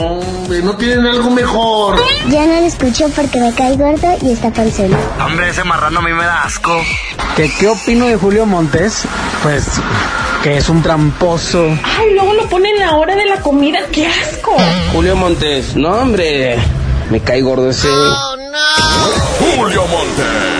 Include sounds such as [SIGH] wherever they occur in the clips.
Hombre, ¿no tienen algo mejor? Ya no lo escucho porque me cae gordo y está panzón. Hombre, ese marrano a mí me da asco. ¿Qué, ¿Qué opino de Julio Montes? Pues que es un tramposo. Ay, luego lo ponen en la hora de la comida. ¡Qué asco! Julio Montes, no hombre, me cae gordo ese. Julio Montes.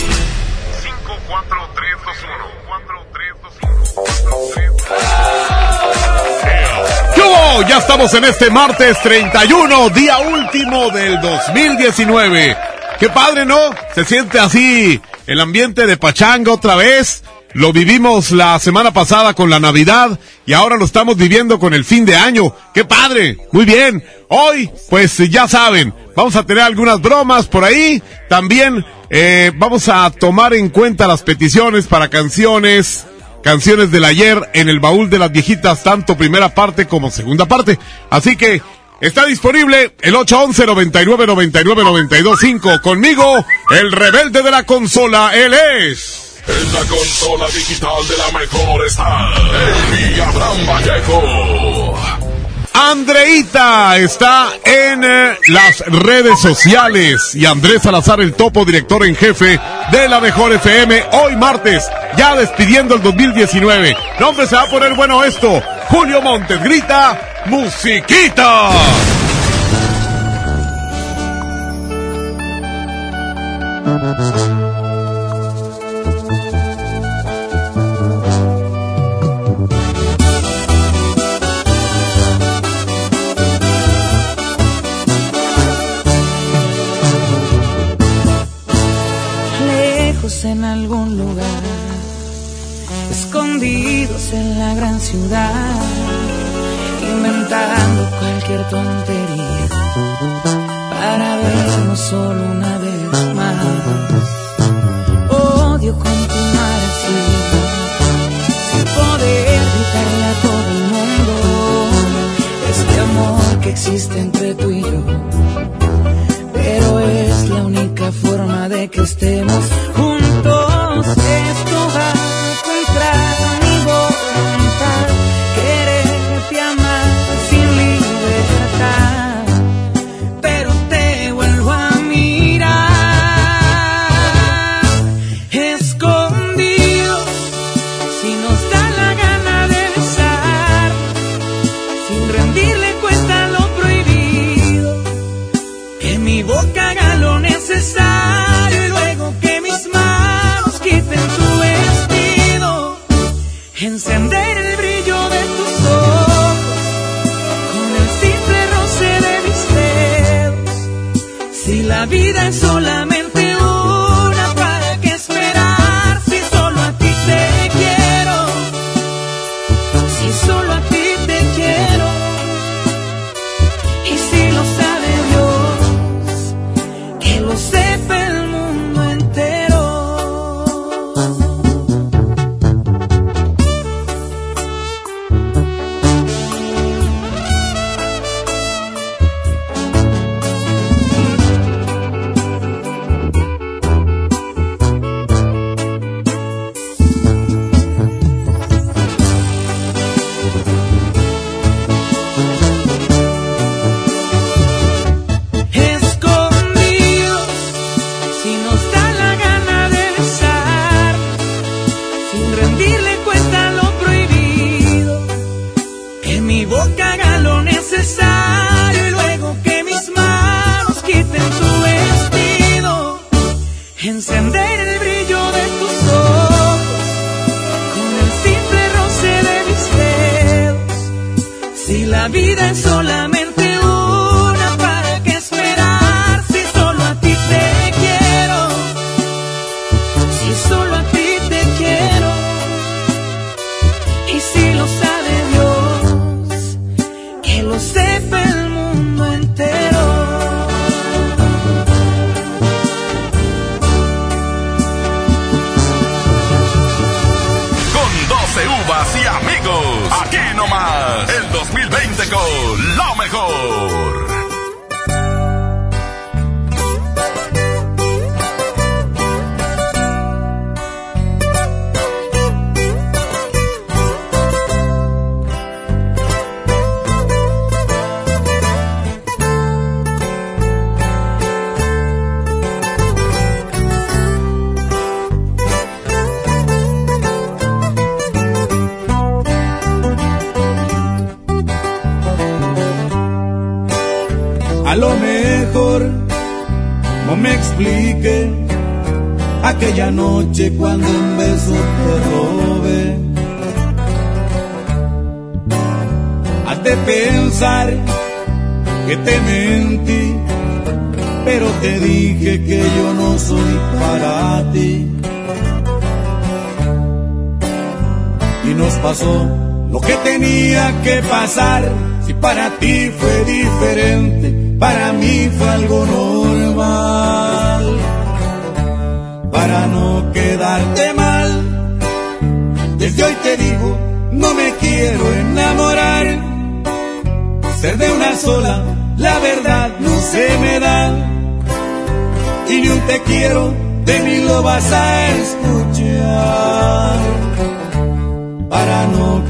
¿Qué hubo? Ya estamos en este martes 31, día último del 2019. Qué padre, ¿no? Se siente así el ambiente de pachanga otra vez. Lo vivimos la semana pasada con la Navidad y ahora lo estamos viviendo con el fin de año. ¡Qué padre! Muy bien. Hoy, pues ya saben, vamos a tener algunas bromas por ahí. También eh, vamos a tomar en cuenta las peticiones para canciones, canciones del ayer en el baúl de las viejitas, tanto primera parte como segunda parte. Así que está disponible el 811 99 99 925 conmigo, el rebelde de la consola, él es. En la consola digital de la mejor está Amy Abraham Vallejo. Andreita está en eh, las redes sociales y Andrés Salazar, el topo director en jefe de la mejor FM, hoy martes, ya despidiendo el 2019. Nombre se va a poner bueno esto. Julio Montes grita, musiquita. En algún lugar, escondidos en la gran ciudad, inventando cualquier tontería para vernos solo una vez más. Odio continuar así, sin poder gritarle a todo el mundo este amor que existe entre tú y yo pero es la única forma de que estemos juntos.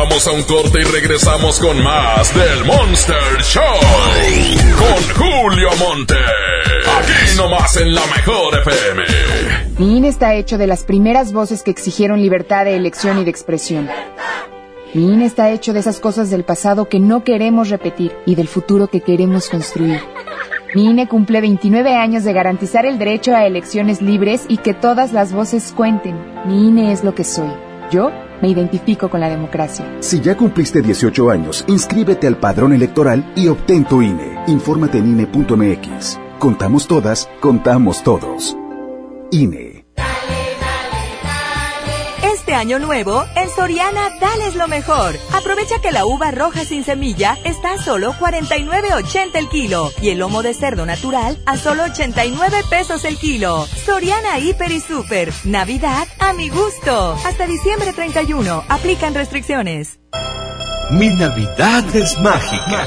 Vamos a un corte y regresamos con más del Monster Show. Con Julio Monte. Aquí nomás en la mejor FM. Mi está hecho de las primeras voces que exigieron libertad de elección y de expresión. Mi está hecho de esas cosas del pasado que no queremos repetir y del futuro que queremos construir. Mi INE cumple 29 años de garantizar el derecho a elecciones libres y que todas las voces cuenten. Mi INE es lo que soy. Yo me identifico con la democracia. Si ya cumpliste 18 años, inscríbete al padrón electoral y obtén tu INE. Infórmate en INE.mx. Contamos todas, contamos todos. INE. Este año nuevo, en Soriana dales lo mejor. Aprovecha que la uva roja sin semilla está a solo 49.80 el kilo y el lomo de cerdo natural a solo 89 pesos el kilo. Soriana Hiper y Super. Navidad a mi gusto. Hasta diciembre 31. Aplican restricciones. Mi Navidad es mágica.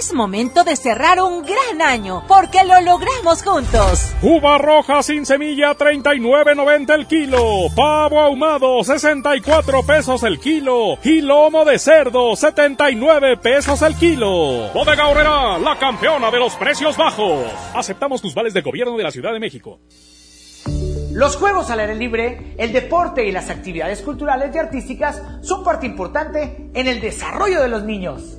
Es momento de cerrar un gran año, porque lo logramos juntos. Uva roja sin semilla, 39.90 el kilo. Pavo ahumado, 64 pesos el kilo. Y lomo de cerdo, 79 pesos el kilo. Bodega Horrera, la campeona de los precios bajos. Aceptamos tus vales del gobierno de la Ciudad de México. Los juegos al aire libre, el deporte y las actividades culturales y artísticas son parte importante en el desarrollo de los niños.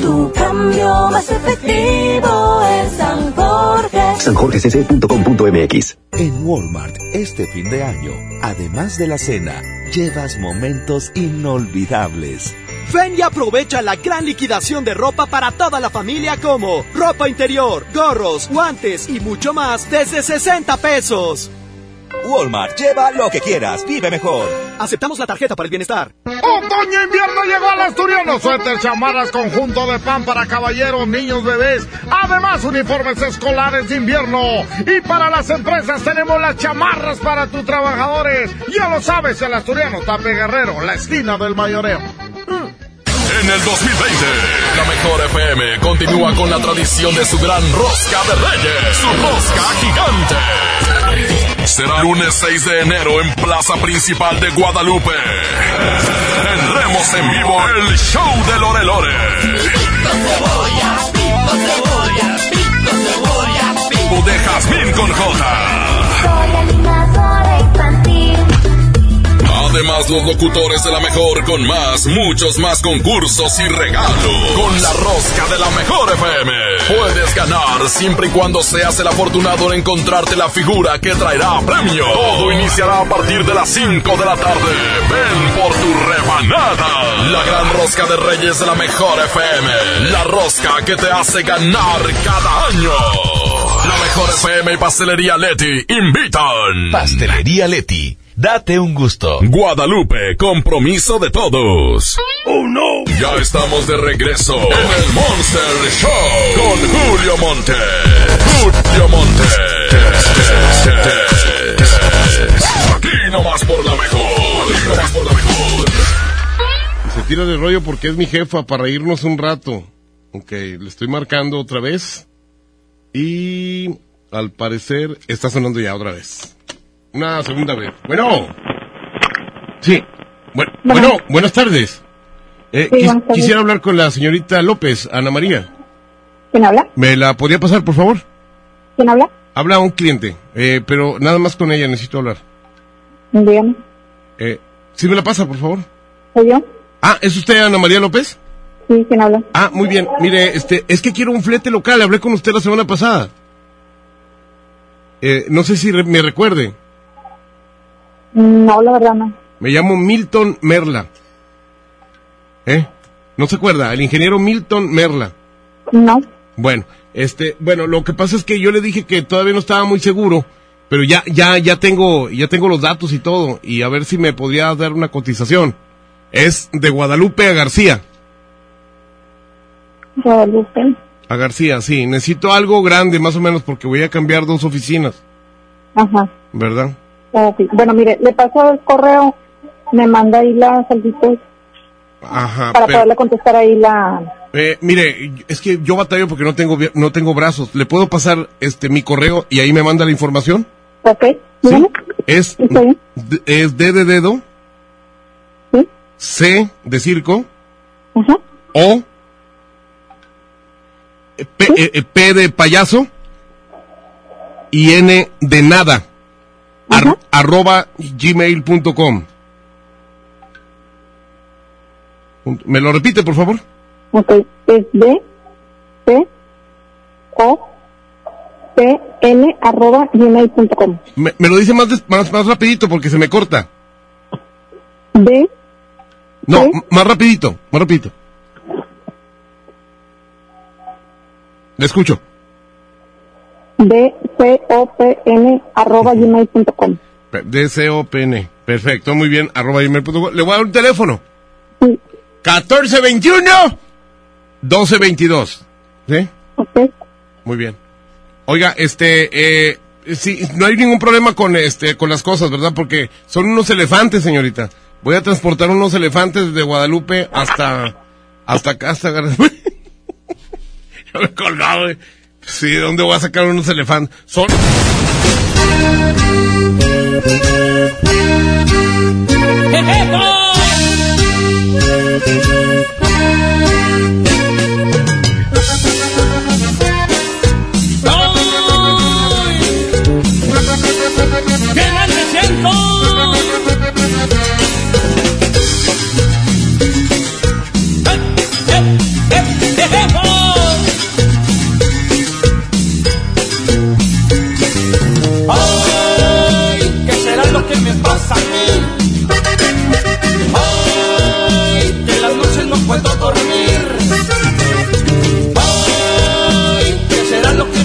Tu cambio más efectivo es San Jorge. sanjorgecc.com.mx En Walmart, este fin de año, además de la cena, llevas momentos inolvidables. Ven y aprovecha la gran liquidación de ropa para toda la familia como ropa interior, gorros, guantes y mucho más desde 60 pesos. Walmart, lleva lo que quieras, vive mejor. Aceptamos la tarjeta para el bienestar. Otoño invierno llegó al asturiano. Suéter, chamarras, conjunto de pan para caballeros, niños, bebés. Además, uniformes escolares de invierno. Y para las empresas tenemos las chamarras para tus trabajadores. Ya lo sabes, el asturiano Tape Guerrero, la esquina del mayoreo. En el 2020, la mejor FM continúa con la tradición de su gran rosca de reyes, su rosca gigante. Será lunes 6 de enero en Plaza Principal de Guadalupe. Tendremos en vivo el show de Lore Lore. O de Jazmín con J. Además, los locutores de la mejor con más, muchos más concursos y regalos. Con la rosca de la mejor FM. Puedes ganar siempre y cuando seas el afortunado en encontrarte la figura que traerá premio. Todo iniciará a partir de las 5 de la tarde. Ven por tu rebanada. La gran rosca de Reyes de la mejor FM. La rosca que te hace ganar cada año. La mejor FM y Pastelería Leti invitan. Pastelería Leti. Date un gusto. Guadalupe, compromiso de todos. ¡Oh, no! Ya estamos de regreso en el Monster Show con Julio Monte. Julio Monte. Aquí nomás por la mejor. Aquí nomás por la mejor. Se tira de rollo porque es mi jefa para irnos un rato. Ok, le estoy marcando otra vez. Y al parecer está sonando ya otra vez. Una segunda vez. Bueno. Sí. Bueno, bueno buenas tardes. Eh, Sí, quis-. Quisiera hablar con la señorita López, Ana María. ¿Quién habla? ¿Me la podría pasar, por favor? ¿Quién habla? Habla un cliente, eh, pero nada más con ella necesito hablar. Dígame. Eh, ¿Sí me la pasa, por favor? ¿Soy yo? Ah, ¿es usted Ana María López? Sí, ¿quién habla? Ah, muy bien. Mire, este, es que quiero un flete local. Hablé con usted la semana pasada. Eh, no sé si re- me recuerde. No, la verdad no. Me llamo Milton Merla. ¿Eh? ¿No se acuerda? El ingeniero Milton Merla. No. Bueno, este, bueno, lo que pasa es que yo le dije que todavía no estaba muy seguro, pero ya, ya, ya tengo, ya tengo los datos y todo, y a ver si me podría dar una cotización. Es de Guadalupe a García. Guadalupe. A García, sí. Necesito algo grande, más o menos, porque voy a cambiar dos oficinas, Ajá. ¿verdad? Bueno, mire, le paso el correo, me manda ahí la solicitud Ajá. para pero- poderle contestar ahí la... eh, mire, es que yo batallo porque no tengo, no tengo brazos. ¿Le puedo pasar este mi correo y ahí me manda la información? Ok. dígame. Es, d- es D de dedo, C de circo, Ajá. O, P, eh, eh, P de payaso y N de nada. Ar- arroba gmail.com. ¿Me lo repite, por favor? Ok. Es D, C, O, P, N, arroba gmail.com. Me, me lo dice más, más, más rapidito porque se me corta. D, No, más rapidito, más rapidito. Le escucho. D, C, O, P, N, arroba gmail.com. Pe- DCOPN. Perfecto, muy bien. Arroba gmail.com. Le voy a dar un teléfono. 1421 1222. ¿Sí? Ok. Muy bien. Oiga, este, eh, sí, no hay ningún problema con este, con las cosas, ¿verdad? Porque son unos elefantes, señorita. Voy a transportar unos elefantes desde Guadalupe hasta, hasta acá, hasta [LAUGHS] Ya me he colgado, eh. Sí, ¿de dónde voy a sacar unos elefantes? Son...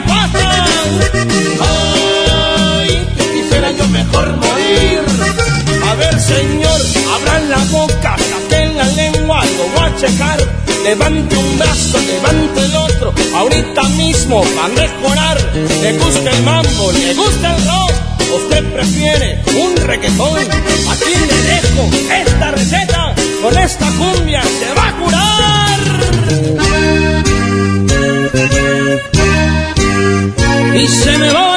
Me pasa? Ay, que quisiera yo mejor morir. A ver, señor, abran la boca, saquen la lengua, lo voy a checar. Levante un brazo, levante el otro, ahorita mismo va a mejorar. Le gusta el mambo, le gusta el rock, usted prefiere un reggaetón. Aquí le dejo esta receta, con esta cumbia se va a curar. Y se me va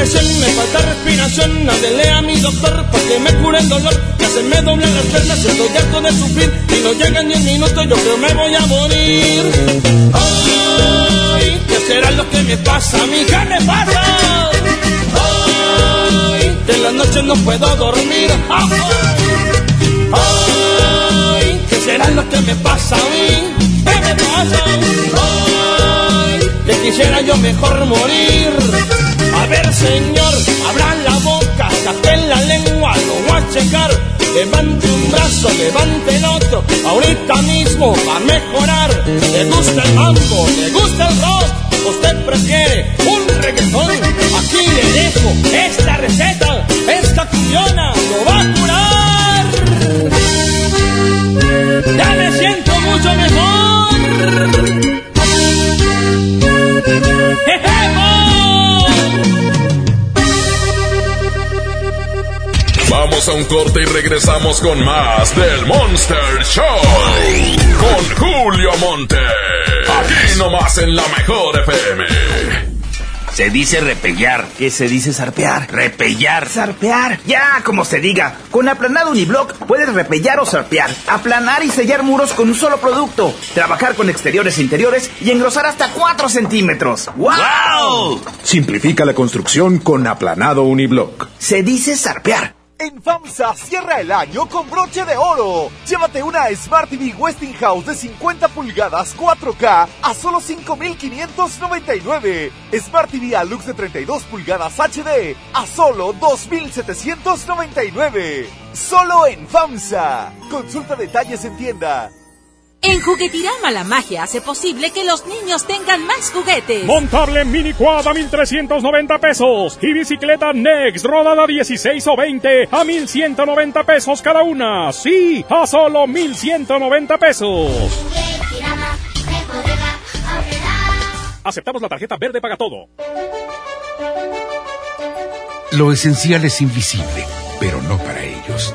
la me falta respiración. Háblele a mi doctor para que me cure el dolor. Que se me doblan las piernas, estoy harto de sufrir. Y no llegan 10 minutos, yo creo me voy a morir. Ay, ¿qué será lo que me pasa a mí? ¿Qué me pasa? Ay, que en las noches no puedo dormir. Ay, ¿qué será lo que me pasa a mí? ¿Qué me pasa? Ay, que quisiera yo mejor morir. A ver, señor, abran la boca, saquen la lengua, a checar. Levante un brazo, levante el otro, ahorita mismo va a mejorar. ¿Le gusta el mambo? ¿Le gusta el rock? ¿Usted prefiere un reggaetón? Aquí le dejo esta receta, esta cuyona lo va a curar. Ya me siento mucho mejor. Vamos a un corte y regresamos con más del Monster Show. Con Julio Monte. Aquí nomás en la mejor FM. Se dice repellar. ¿Qué se dice zarpear? Repellar. Zarpear. Ya, como se diga. Con aplanado uniblock puedes repellar o zarpear. Aplanar y sellar muros con un solo producto. Trabajar con exteriores e interiores y engrosar hasta 4 centímetros. ¡Wow! Simplifica la construcción con aplanado uniblock. Se dice zarpear. En FAMSA cierra el año con broche de oro. Llévate una Smart TV Westinghouse de 50 pulgadas 4K a solo 5.599. Smart TV Alux de 32 pulgadas HD a solo 2.799. Solo en FAMSA. Consulta detalles en tienda. En Juguetirama la magia hace posible que los niños tengan más juguetes. Montable Mini Quad a 1390 pesos y bicicleta Next rodada 16 o 20 a 1190 pesos cada una. Sí, a solo 1190 pesos. Aceptamos la tarjeta verde paga todo. Lo esencial es invisible, pero no para ellos.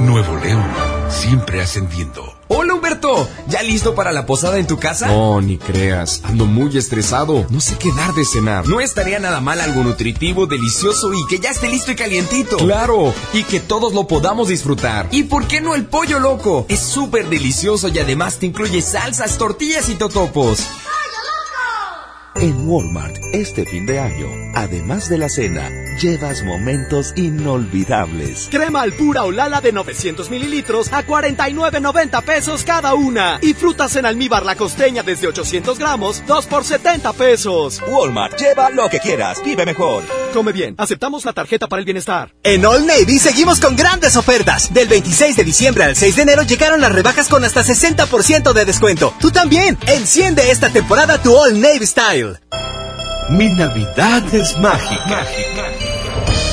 Nuevo León, siempre ascendiendo. Hola Humberto, ¿ya listo para la posada en tu casa? No, ni creas, ando muy estresado, no sé qué dar de cenar. No estaría nada mal algo nutritivo, delicioso y que ya esté listo y calientito. Claro, y que todos lo podamos disfrutar. ¿Y por qué no el pollo loco? Es súper delicioso y además te incluye salsas, tortillas y totopos. En Walmart, este fin de año, además de la cena, llevas momentos inolvidables. Crema al pura o lala de 900 mililitros a 49.90 pesos cada una. Y frutas en almíbar la costeña desde 800 gramos, 2 por 70 pesos. Walmart, lleva lo que quieras, vive mejor. Come bien, aceptamos la tarjeta para el bienestar. En All Navy seguimos con grandes ofertas. Del 26 de diciembre al 6 de enero llegaron las rebajas con hasta 60% de descuento. Tú también, enciende esta temporada tu All Navy Style. Mi Navidad es mágica.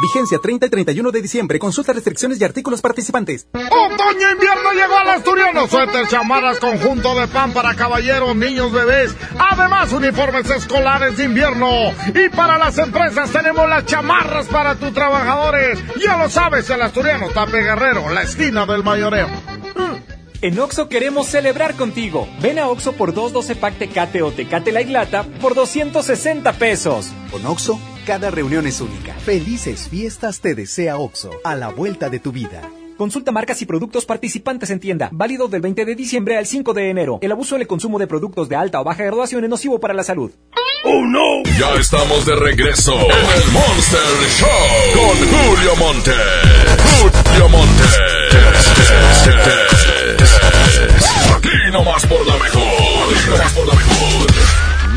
Vigencia 30 y 31 de diciembre. Consulta restricciones y artículos participantes. Otoño invierno llegó al asturiano. Suéter, chamarras, conjunto de pan para caballeros, niños, bebés. Además, uniformes escolares de invierno. Y para las empresas tenemos las chamarras para tus trabajadores. Ya lo sabes, el asturiano Tape Guerrero, la esquina del mayoreo. En Oxo queremos celebrar contigo. Ven a Oxo por 212 pack Tecate o Tecate Light Lata por 260 pesos. Con Oxo, cada reunión es única. Felices fiestas te desea Oxo, a la vuelta de tu vida. Consulta marcas y productos participantes en tienda. Válido del 20 de diciembre al 5 de enero. El abuso en el consumo de productos de alta o baja graduación es nocivo para la salud. ¡Oh, no! Ya estamos de regreso en el Monster Show con Julio Monte. Julio Monte. Aquí nomás por la mejor. Aquí nomás por la mejor.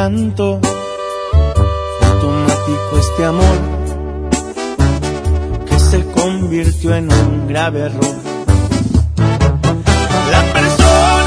Encanto. Automático este amor que se convirtió en un grave error. La persona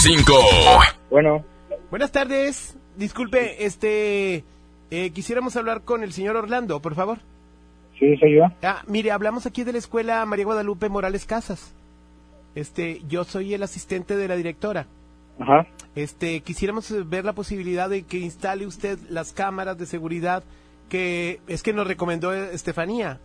92.5. Bueno. Buenas tardes. Disculpe, este. eh, quisiéramos hablar con el señor Orlando, por favor. Sí, soy yo. Ah, mire, hablamos aquí de la escuela María Guadalupe Morales Casas. Este, yo soy el asistente de la directora. Ajá. Este, quisiéramos ver la posibilidad de que instale usted las cámaras de seguridad que es que nos recomendó eh, Estefanía.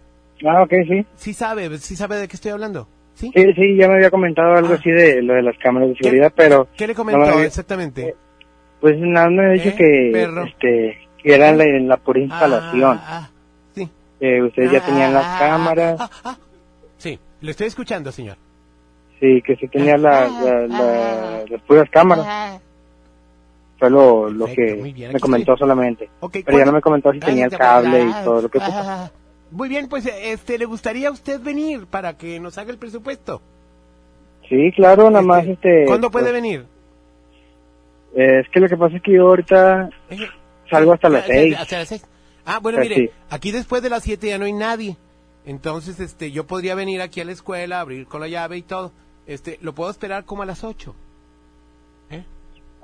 Ah, ok, sí. Sí sabe, sí sabe de qué estoy hablando. ¿Sí? Sí, sí, ya me había comentado algo así de lo de las cámaras de seguridad, pero... ¿Qué le comentó había- exactamente? Pues nada, me ha dicho ¿Eh, que, perro? este, que era la, la pura instalación. Ah, sí. Que ustedes ya tenían las cámaras. Sí, le estoy escuchando, señor. Sí, que sí tenía la, la- la- las puras cámaras. Fue lo, lo que bien, me comentó estoy. solamente. Ok, Pero ya ¿cuándo- no me comentó si tenía el cable y ah, todo lo que... Muy bien, pues este, ¿le gustaría a usted venir para que nos haga el presupuesto? Sí, claro, nada más este... ¿Cuándo puede pues, venir? eh, es que lo que pasa es que yo ahorita salgo hasta las Ah, seis. hasta las seis. Ah, bueno, Ah, mire, sí. aquí después de las siete ya no hay nadie. Entonces, este, yo podría venir aquí a la escuela, abrir con la llave y todo. Este, lo puedo esperar como a las ocho.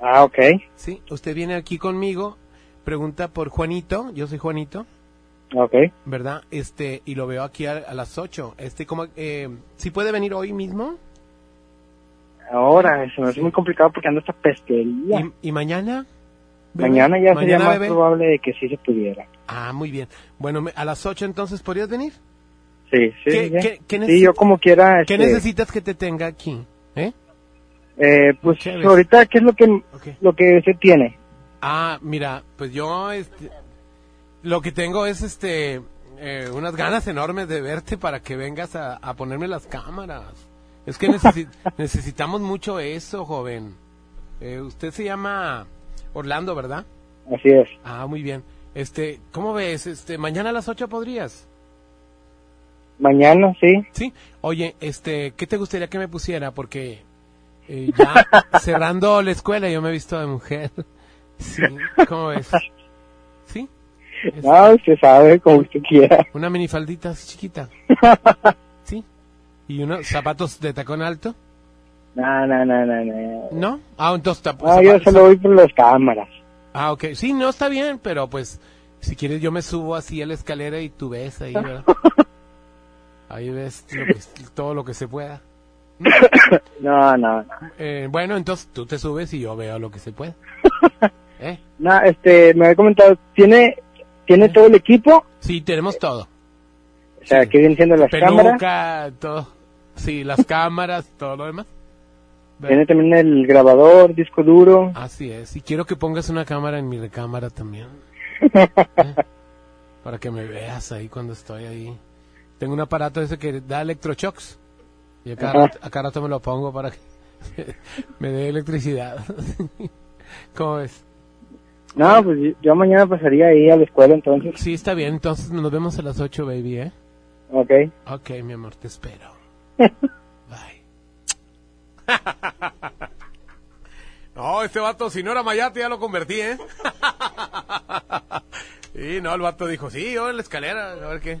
Ah, ok. Sí, usted viene aquí conmigo, pregunta por Juanito, yo soy Juanito, Ok. ¿verdad? Este, y lo veo aquí a, a las ocho. Este, como, eh, ¿sí puede venir hoy mismo? Ahora, se me hace muy complicado porque ando esta pesquería. ¿Y, y mañana? bebé? Mañana ya sería ¿Mañana, más bebé? probable de que sí se pudiera. Ah, muy bien. Bueno, a las ocho entonces, ¿podrías venir? Sí, sí. ¿Qué- qué- qué sí, yo como quiera. ¿Qué este, necesitas que te tenga aquí? ¿Eh? Eh, pues ahorita, ¿qué es lo que, lo que se tiene? Ah, mira, pues yo, este, lo que tengo es, este, eh, unas ganas enormes de verte para que vengas a, a ponerme las cámaras. Es que necesi- [LAUGHS] necesitamos mucho eso, joven. Eh, usted se llama Orlando, ¿verdad? Así es. Ah, muy bien. Este, ¿cómo ves? Este, mañana a las 8 podrías. Mañana, sí. Sí. Oye, este, ¿qué te gustaría que me pusiera? Porque eh, ya [LAUGHS] cerrando la escuela yo me he visto de mujer. [LAUGHS] Sí, ¿cómo ves? ¿Sí? No, usted sabe, como usted quiera. Una minifaldita así chiquita. [LAUGHS] ¿Sí? ¿Y unos zapatos de tacón alto? No, no, no, no, no. ¿No? Ah, entonces No, yo solo voy por las cámaras. Ah, ok. Sí, no, está bien, pero pues, si quieres yo me subo así a la escalera y tú ves ahí, ¿verdad? [LAUGHS] Ahí ves lo que- todo lo que se pueda. [COUGHS] No, no, no. Eh, bueno, entonces tú te subes y yo veo lo que se pueda. [LAUGHS] ¿Eh? No, este, me había comentado, ¿tiene, ¿tiene todo el equipo? Sí, tenemos todo. O sea, que vienen siendo las cámaras. Peluca, todo. Sí, las [LAUGHS] cámaras, todo lo demás. Tiene también el grabador, disco duro. Así es. Y quiero que pongas una cámara en mi recámara también. ¿Eh? [LAUGHS] Para que me veas ahí cuando estoy ahí. Tengo un aparato ese que da electroshocks. Y a cada, Ajá. rato, a cada rato me lo pongo para que [LAUGHS] me dé electricidad. ¿Cómo ves? No, pues yo- mañana pasaría ahí a la escuela entonces. Sí, está bien. Entonces nos vemos a las 8, baby, ¿eh? Ok. Ok, mi amor, te espero. [LAUGHS] [LAUGHS] No, este vato, si no era Mayate, ya lo convertí, ¿eh? [LAUGHS] Y no, el vato dijo, sí, yo en la escalera, a ver. Qué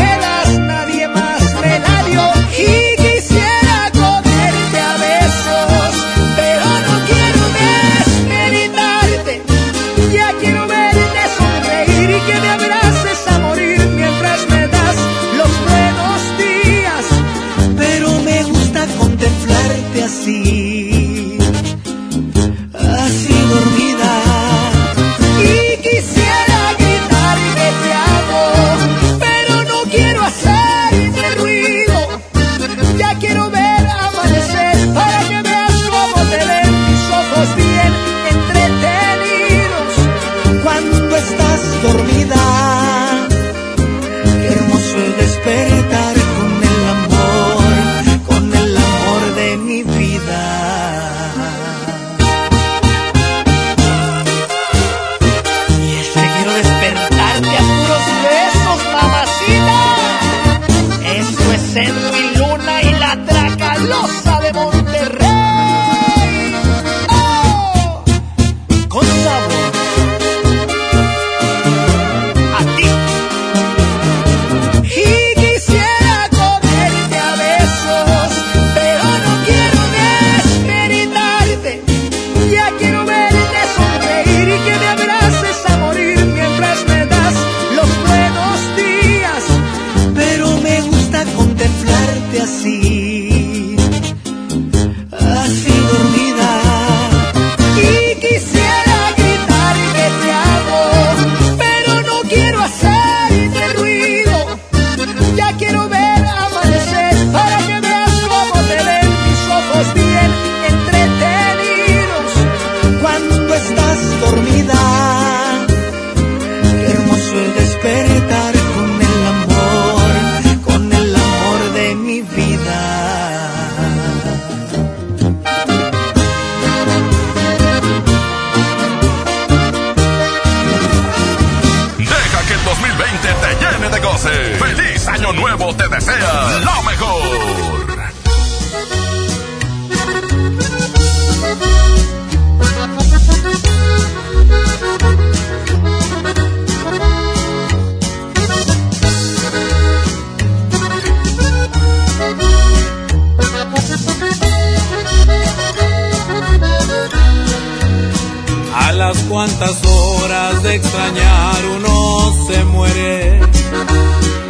Cuantas horas de extrañar uno se muere.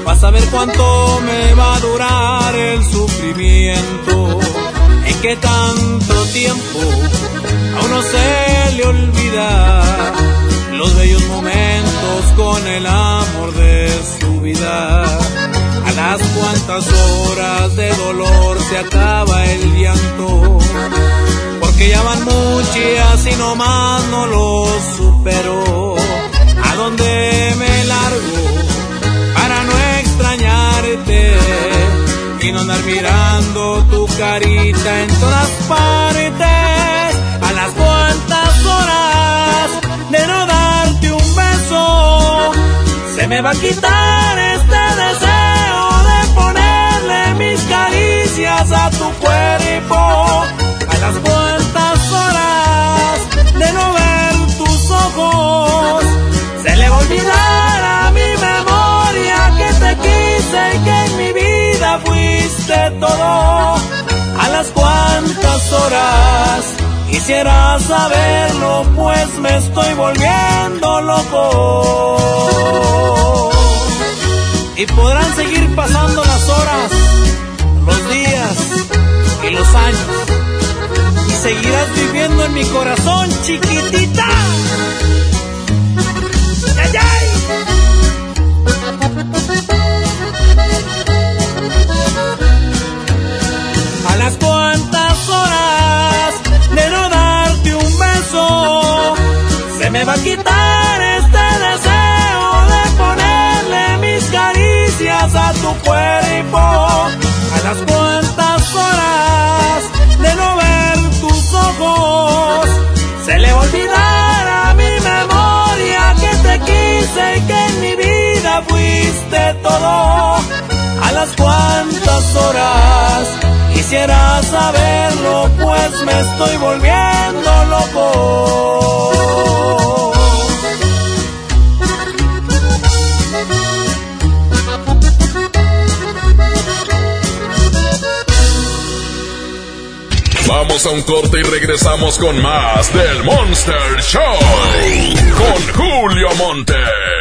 Vas a ver cuánto me va a durar el sufrimiento. En qué tanto tiempo a uno se le olvida los bellos momentos con el amor de su vida. A las cuantas horas de dolor se acaba el llanto porque ya van muchas y nomás no lo supero. ¿A dónde me largo para no extrañarte y no andar mirando tu carita en todas partes? A las cuantas horas de no darte un beso, se me va a quitar este deseo de ponerle mis caricias a tu cuerpo las cuantas horas de no ver tus ojos, se le va a olvidar a mi memoria que te quise y que en mi vida fuiste todo. A las cuantas horas. Quisiera saberlo, pues me estoy volviendo loco. Y podrán seguir pasando las horas, los días y los años. Seguirás viviendo en mi corazón, chiquitita. ¡Ay, ay! A las cuantas horas de no darte un beso, se me va a quitar este deseo de ponerle mis caricias a tu cuerpo. A las todo. A las cuantas horas quisiera saberlo, pues me estoy volviendo loco. Vamos a un corte y regresamos con más del Monster Show. Con Julio Monte.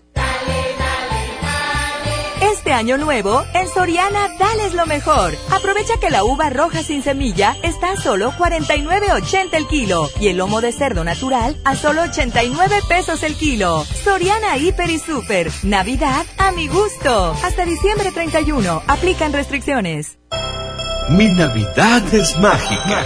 Año nuevo, en Soriana, dales lo mejor. Aprovecha que la uva roja sin semilla está a solo 49.80 el kilo y el lomo de cerdo natural a solo 89 pesos el kilo. Soriana Hiper y Super. Navidad a mi gusto. Hasta diciembre 31. Aplican restricciones. Mi Navidad es mágica.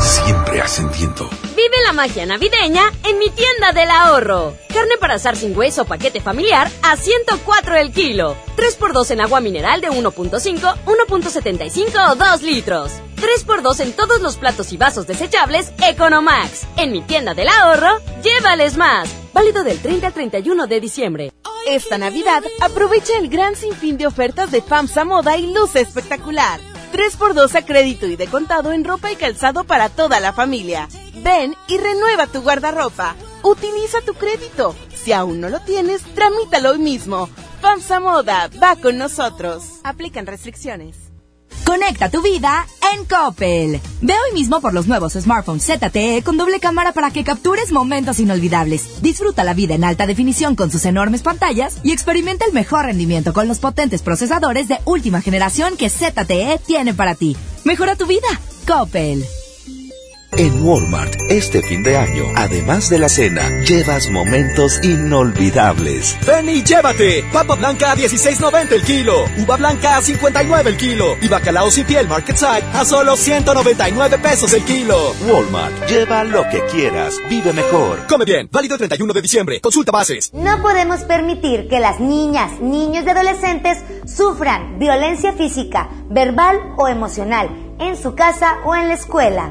Siempre ascendiendo. Vive la magia navideña en mi tienda del ahorro. Carne para asar sin hueso paquete familiar a 104 el kilo. 3x2 en agua mineral de 1.5, 1.75 o 2 litros. 3x2 en todos los platos y vasos desechables Economax. En mi tienda del ahorro, llévales más. Válido del 30 al 31 de diciembre. Esta Navidad, aprovecha el gran sinfín de ofertas de FAMSA Moda y luce espectacular. 3x2 a crédito y de contado en ropa y calzado para toda la familia. Ven y renueva tu guardarropa. Utiliza tu crédito. Si aún no lo tienes, tramítalo hoy mismo. FAMSA Moda va con nosotros. Aplican restricciones. Conecta tu vida en Coppel. Ve hoy mismo por los nuevos smartphones ZTE con doble cámara para que captures momentos inolvidables. Disfruta la vida en alta definición con sus enormes pantallas y experimenta el mejor rendimiento con los potentes procesadores de última generación que ZTE tiene para ti. Mejora tu vida. Coppel. En Walmart, este fin de año, además de la cena, llevas momentos inolvidables. Ven y llévate. Papa blanca a 16.90 el kilo. Uva blanca a 59 el kilo. Y bacalao sin piel Market Side a solo 199 pesos el kilo. Walmart, lleva lo que quieras. Vive mejor. Come bien. Válido el 31 de diciembre. Consulta bases. No podemos permitir que las niñas, niños y adolescentes sufran violencia física, verbal o emocional en su casa o en la escuela.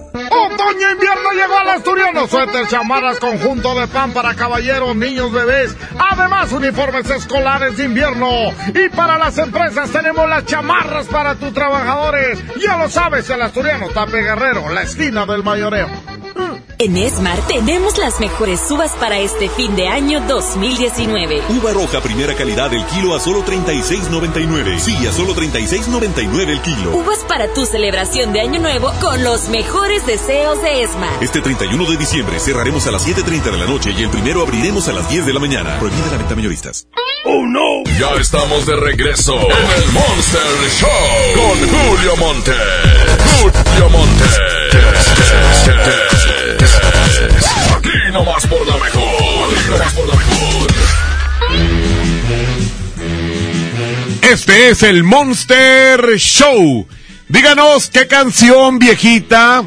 Otoño invierno llegó al asturiano. Suéter, chamarras, conjunto de pan para caballeros, niños, bebés. Además, uniformes escolares de invierno. Y para las empresas tenemos las chamarras para tus trabajadores. Ya lo sabes, el asturiano Tape Guerrero, la esquina del mayoreo. En Esmar tenemos las mejores uvas para este fin de año 2019. Uva roja primera calidad el kilo a solo 36.99. Sí, a solo 36.99 el kilo. Uvas para tu celebración de año nuevo con los mejores deseos de Esmar. Este 31 de diciembre cerraremos a las 7.30 de la noche y el primero abriremos a las 10 de la mañana. Prohibida la venta mayoristas. Oh no. Ya estamos de regreso en el Monster Show con Julio Monte. Julio Monte. Este es el Monster Show. Díganos qué canción viejita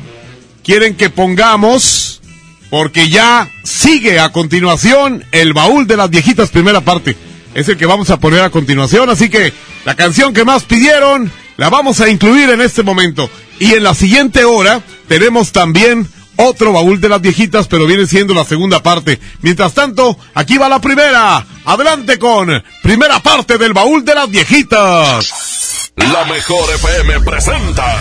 quieren que pongamos, porque ya sigue a continuación el baúl de las viejitas primera parte. Es el que vamos a poner a continuación, así que la canción que más pidieron la vamos a incluir en este momento. Y en la siguiente hora tenemos también otro baúl de las viejitas, pero viene siendo la segunda parte. Mientras tanto, aquí va la primera. Adelante con primera parte del baúl de las viejitas. La mejor FM presenta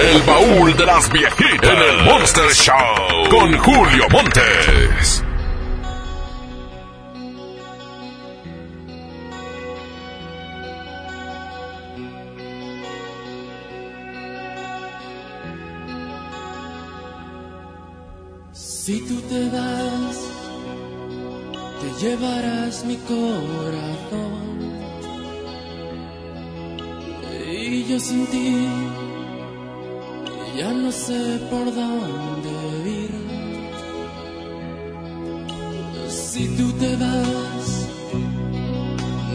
El baúl de las viejitas en el Monster Show con Julio Montes. Te vas, te llevarás mi corazón. Y yo sin ti, ya no sé por dónde ir. Si tú te vas,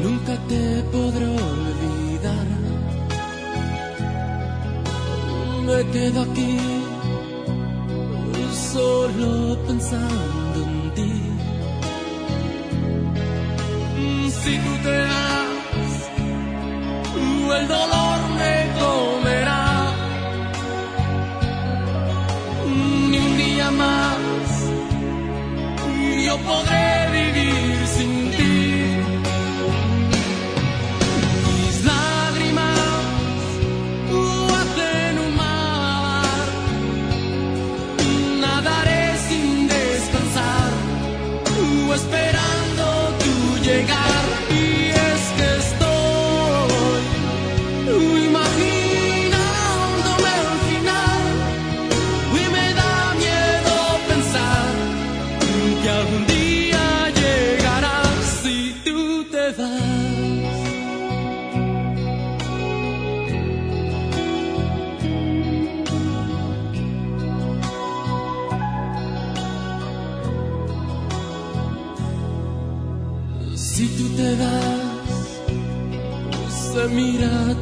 nunca te podré olvidar. Me quedo aquí solo pensando en ti. Si tú te vas, el dolor me comerá. Ni un día más yo podré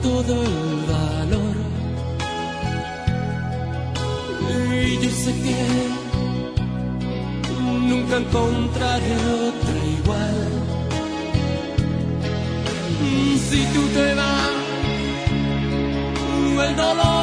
todo el valor. Y yo sé que nunca encontraré otra igual. Si tú te vas, el dolor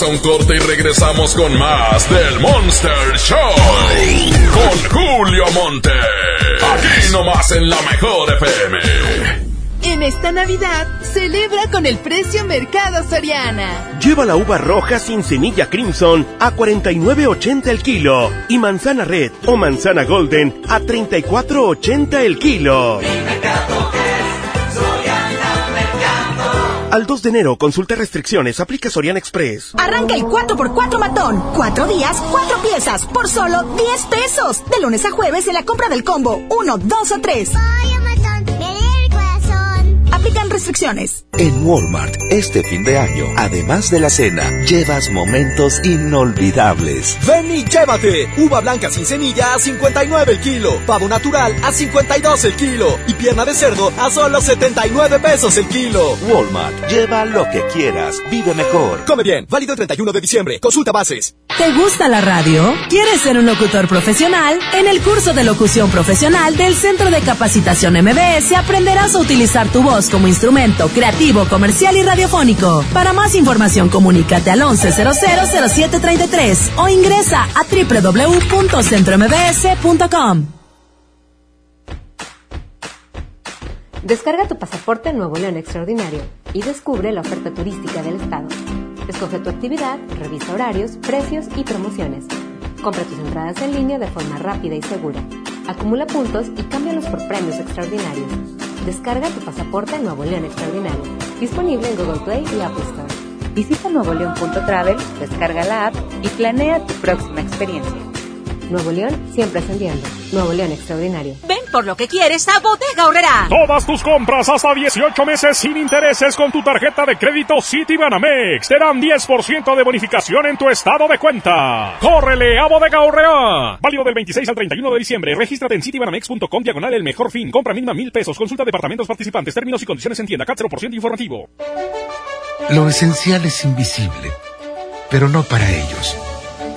Vamos a un corte y regresamos con más del Monster Show. Con Julio Monte. Aquí nomás en la mejor FM. En esta Navidad, celebra con el precio Mercado Soriana. Lleva la uva roja sin semilla Crimson a 49.80 el kilo y manzana red o manzana golden a 34.80 el kilo. Al 2 de enero, consulta restricciones, aplica Soriana Express. Arranca el 4x4 matón. Cuatro días, cuatro piezas, por solo 10 pesos. De lunes a jueves en la compra del combo 1, 2 o 3. Aplican restricciones. En Walmart, este fin de año, además de la cena, llevas momentos inolvidables. Ven y llévate. Uva blanca sin semilla a 59 el kilo. Pavo natural a 52 el kilo. Y pierna de cerdo a solo 79 pesos el kilo. Walmart, lleva lo que quieras, vive mejor. Come bien, válido el 31 de diciembre. Consulta bases. ¿Te gusta la radio? ¿Quieres ser un locutor profesional? En el curso de locución profesional del Centro de Capacitación MBS aprenderás a utilizar tu voz como instrumento creativo, comercial y radiofónico. Para más información, comunícate al 11000733 o ingresa a www.centrombs.com. Descarga tu pasaporte Nuevo León Extraordinario y descubre la oferta turística del estado. Escoge tu actividad, revisa horarios, precios y promociones. Compra tus entradas en línea de forma rápida y segura. Acumula puntos y cámbialos por premios extraordinarios. Descarga tu pasaporte Nuevo León Extraordinario. Disponible en Google Play y Apple Store. Visita nuevoleón.travel, descarga la app y planea tu próxima experiencia. Nuevo León siempre ascendiendo. Nuevo León Extraordinario. Ven por lo que quieres a Bodega Horrera. Todas tus compras hasta 18 meses sin intereses con tu tarjeta de crédito Citibanamex te dan 10% de bonificación en tu estado de cuenta. ¡Córrele a Bodega Horrera! Válido del 26 al 31 de diciembre. Regístrate en citibanamex.com diagonal el mejor fin. Compra mínima mil pesos. Consulta departamentos participantes. Términos y condiciones en tienda. CAT 0% informativo. Lo esencial es invisible, pero no para ellos.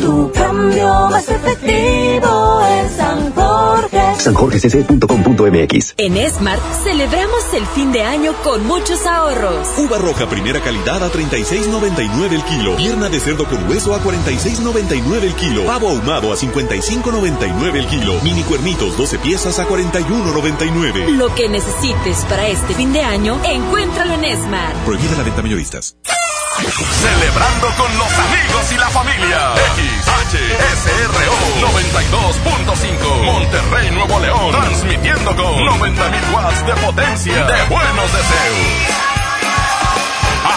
Tu cambio más efectivo en San Jorge. sanjorgecc.com.mx En Smart celebramos el fin de año con muchos ahorros. Uva roja primera calidad a 36.99 el kilo. Pierna de cerdo con hueso a 46.99 el kilo. Pavo ahumado a 55.99 el kilo. Mini cuernitos 12 piezas a 41.99. Lo que necesites para este fin de año, encuéntralo en Smart. Prohibida la venta mayoristas. Celebrando con los amigos y la familia. XHSRO 92.5 Monterrey, Nuevo León. Transmitiendo con 90.000 watts de potencia de buenos deseos.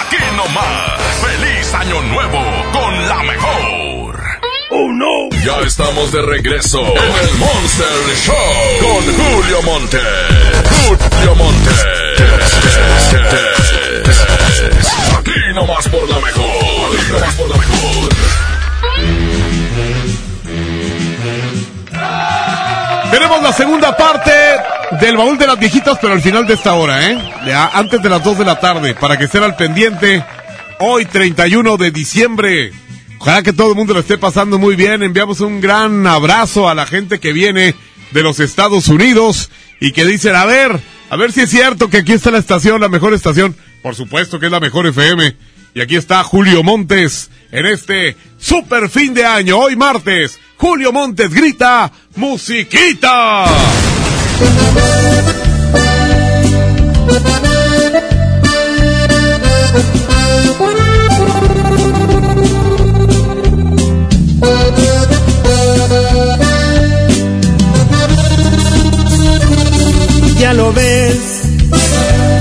Aquí nomás. Feliz año nuevo con la mejor. ¡Oh, no! Ya estamos de regreso en el Monster Show con Julio Monte. Julio Monte. Aquí nomás por la mejor. Aquí nomás por la mejor. Tenemos la segunda parte del baúl de las viejitas, pero al final de esta hora, ¿eh? Antes de las 2 de la tarde, para que estén al pendiente. Hoy, 31 de diciembre. Ojalá que todo el mundo lo esté pasando muy bien. Enviamos un gran abrazo a la gente que viene de los Estados Unidos y que dicen, a ver, a ver si es cierto que aquí está la estación, la mejor estación. Por supuesto que es la mejor FM. Y aquí está Julio Montes en este super fin de año, hoy martes. Julio Montes grita, musiquita. Ya lo ves,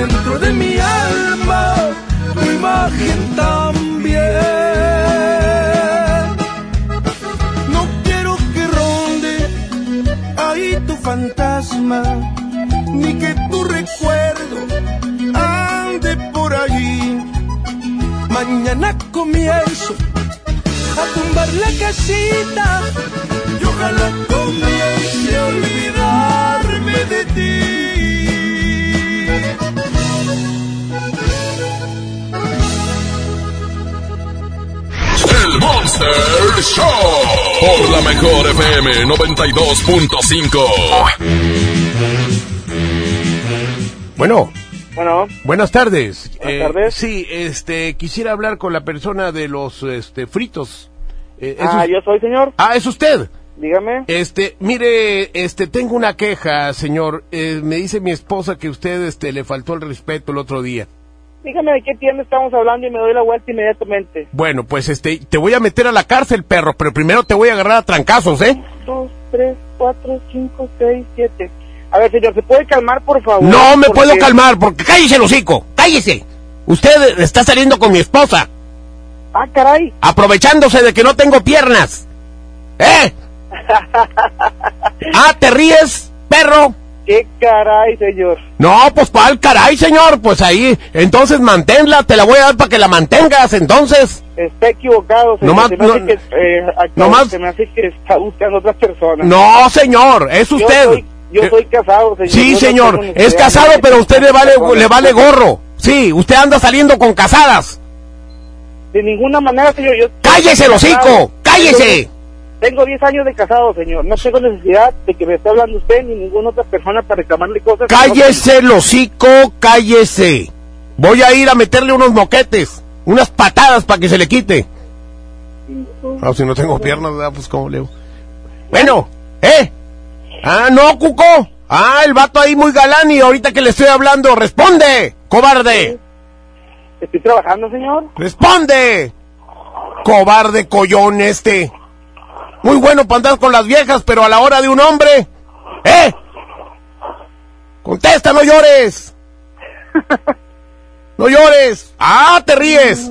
dentro de mi alma tu imagen también. No quiero que ronde ahí tu fantasma, ni que tu recuerdo ande por allí. Mañana comienzo a tumbar la casita y ojalá comience a olvidarme de ti. Monster Show. Por la mejor FM 92.5. Bueno. Bueno. Buenas tardes. Buenas Eh, tardes. Sí, este, quisiera hablar con la persona de los este, fritos. Eh, ¿es Ah, us- yo soy, señor. Ah, es usted. Dígame. Este, mire, este, tengo una queja, señor. Eh, me dice mi esposa que usted, este, le faltó el respeto el otro día. Dígame de qué tienda estamos hablando y me doy la vuelta inmediatamente. Bueno, pues, este, te voy a meter a la cárcel, perro, pero primero te voy a agarrar a trancazos, ¿eh? Dos, tres, cuatro, cinco, seis, siete. A ver, señor, ¿se puede calmar, por favor? No me Porque- puedo calmar, porque cállese el hocico, cállese. Usted está saliendo con mi esposa, Ah, caray. aprovechándose de que no tengo piernas. ¿Eh? [LAUGHS] Ah, ¿te ríes, perro? ¿Qué caray, señor? No, pues cuál caray, señor, pues ahí, entonces manténla, te la voy a dar para que la mantengas, entonces. Está equivocado, señor. Nomás- se me hace no- que, eh, nomás- se me hace que está buscando otras personas. No, señor, es Yo usted. soy- Yo soy, casado, señor. Sí, no señor, es casado, pero a usted le vale, le vale gorro. Sí, usted anda saliendo con casadas. De ninguna manera, señor. Yo ¡Cállese el hocico! ¡Cállese! Tengo 10 años de casado, señor. No tengo necesidad de que me esté hablando usted ni ninguna otra persona para reclamarle cosas. no- Cállese hocico, cállese. Voy a ir a meterle unos moquetes, unas patadas para que se le quite. Ah, si no tengo piernas, ¿verdad? pues cómo leo. Bueno, ¿eh? Ah, no, Cuco. Ah, el vato ahí muy galán y ahorita que le estoy hablando, responde, cobarde. Estoy trabajando, señor. Responde. Cobarde collón este. Muy bueno para andar con las viejas, pero a la hora de un hombre, ¿eh? Contesta, no llores. [LAUGHS] No llores. Ah, te ríes.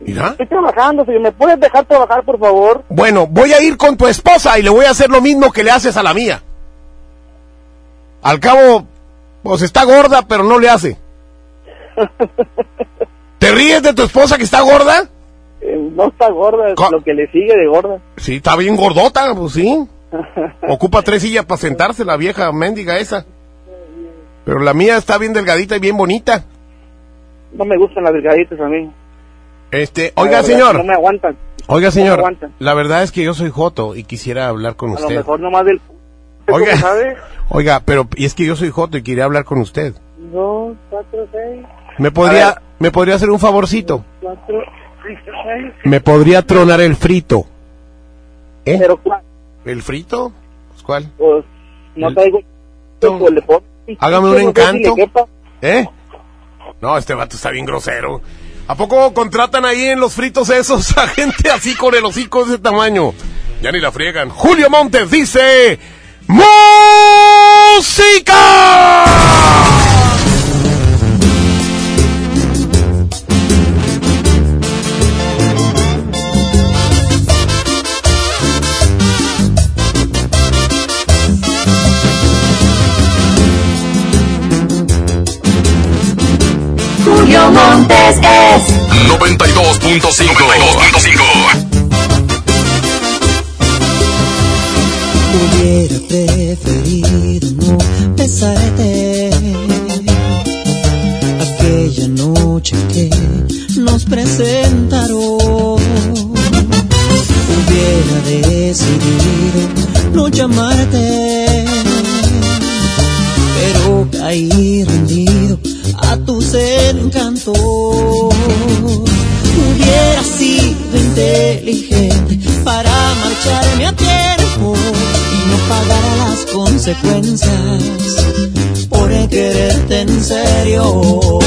Mira. Estoy trabajando, señor. ¿Me puedes dejar trabajar, por favor? Bueno, voy a ir con tu esposa y le voy a hacer lo mismo que le haces a la mía. Al cabo, pues está gorda, pero no le hace. [LAUGHS] ¿Te ríes de tu esposa que está gorda? Eh, no está gorda, lo que le sigue de gorda. Sí, está bien gordota, pues sí. [LAUGHS] Ocupa tres sillas para sentarse la vieja mendiga esa. Pero la mía está bien delgadita y bien bonita. No me gustan las delgaditas a mí. Este, oiga verdad, señor, No me aguantan. oiga no señor, aguantan. la verdad es que yo soy Joto y quisiera hablar con A lo usted. mejor nomás del... Oiga. ¿Cómo sabe? [LAUGHS] Oiga, pero y es que yo soy Joto y quería hablar con usted. Dos, cuatro, seis, ¿Me podría, me podría hacer un favorcito? cuatro. ¿Me podría tronar el frito? ¿Eh? Pero ¿cuál? ¿El frito? Pues, ¿Cuál? Pues no El- traigo... Pues, Hágame un encanto. ¿Eh? No, este vato está bien grosero. ¿A poco contratan ahí en los fritos esos a gente así con el hocico de ese tamaño? Ya ni la friegan. Julio Montes dice... ¡Música! Es 92.5. 92.5. Hubiera preferido no besarte aquella noche que nos presentaron. Hubiera decidido no llamarte, pero caí rendido a tus encantos. Inteligente para marcharme a tiempo y no pagar las consecuencias por quererte en serio.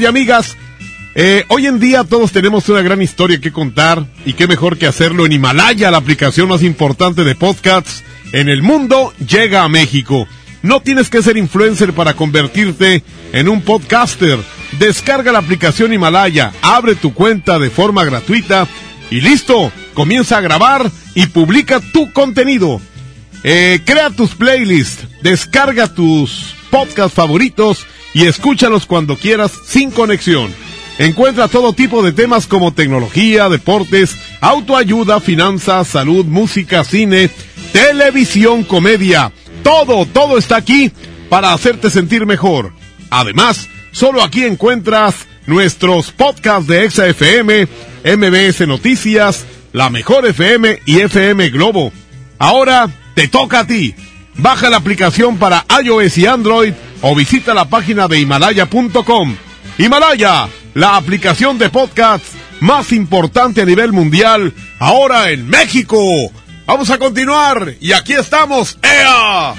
Y amigas, eh, hoy en día todos tenemos una gran historia que contar y qué mejor que hacerlo en Himalaya, la aplicación más importante de podcasts en el mundo, llega a México. No tienes que ser influencer para convertirte en un podcaster. Descarga la aplicación Himalaya, abre tu cuenta de forma gratuita y listo, comienza a grabar y publica tu contenido. Eh, crea tus playlists, descarga tus podcasts favoritos y escúchalos cuando quieras sin conexión. Encuentra todo tipo de temas como tecnología, deportes, autoayuda, finanzas, salud, música, cine, televisión, comedia. Todo, todo está aquí para hacerte sentir mejor. Además, solo aquí encuentras nuestros podcasts de ExaFM, MBS Noticias, La Mejor FM y FM Globo. Ahora te toca a ti. Baja la aplicación para iOS y Android o visita la página de himalaya.com. Himalaya, la aplicación de podcasts más importante a nivel mundial, ahora en México. Vamos a continuar y aquí estamos, ¡Ea!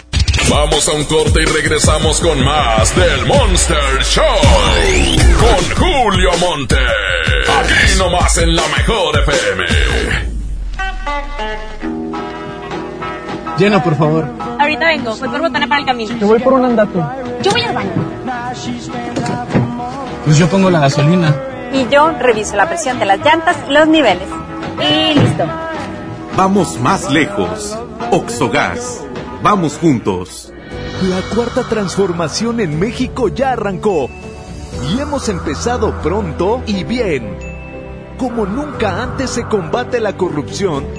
Vamos a un corte y regresamos con más del Monster Show. Con Julio Monte. Aquí nomás en la mejor FM. Llena, por favor. Ahorita vengo, voy por botana para el camino. Yo voy por un andato. Yo voy al baño. Pues yo pongo la gasolina. Y yo reviso la presión de las llantas y los niveles. Y listo. Vamos más lejos. Oxogas. Vamos juntos. La cuarta transformación en México ya arrancó. Y hemos empezado pronto y bien. Como nunca antes se combate la corrupción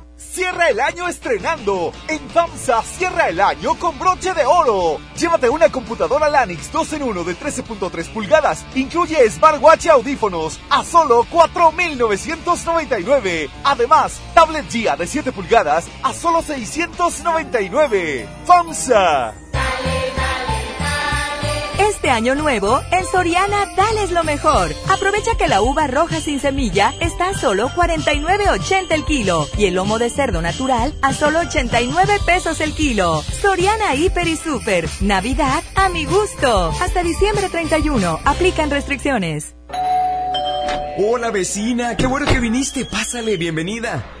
Cierra el año estrenando. En FAMSA cierra el año con broche de oro. Llévate una computadora Lanix 2 en 1 de 13.3 pulgadas. Incluye smartwatch y audífonos a solo 4.999. Además, tablet Gia de 7 pulgadas a solo 699. FAMSA. Este año nuevo, en Soriana, dales lo mejor. Aprovecha que la uva roja sin semilla está a solo 49.80 el kilo y el lomo de cerdo natural a solo 89 pesos el kilo. Soriana Hiper y Super. Navidad a mi gusto. Hasta diciembre 31. Aplican restricciones. Hola vecina, qué bueno que viniste. Pásale, bienvenida.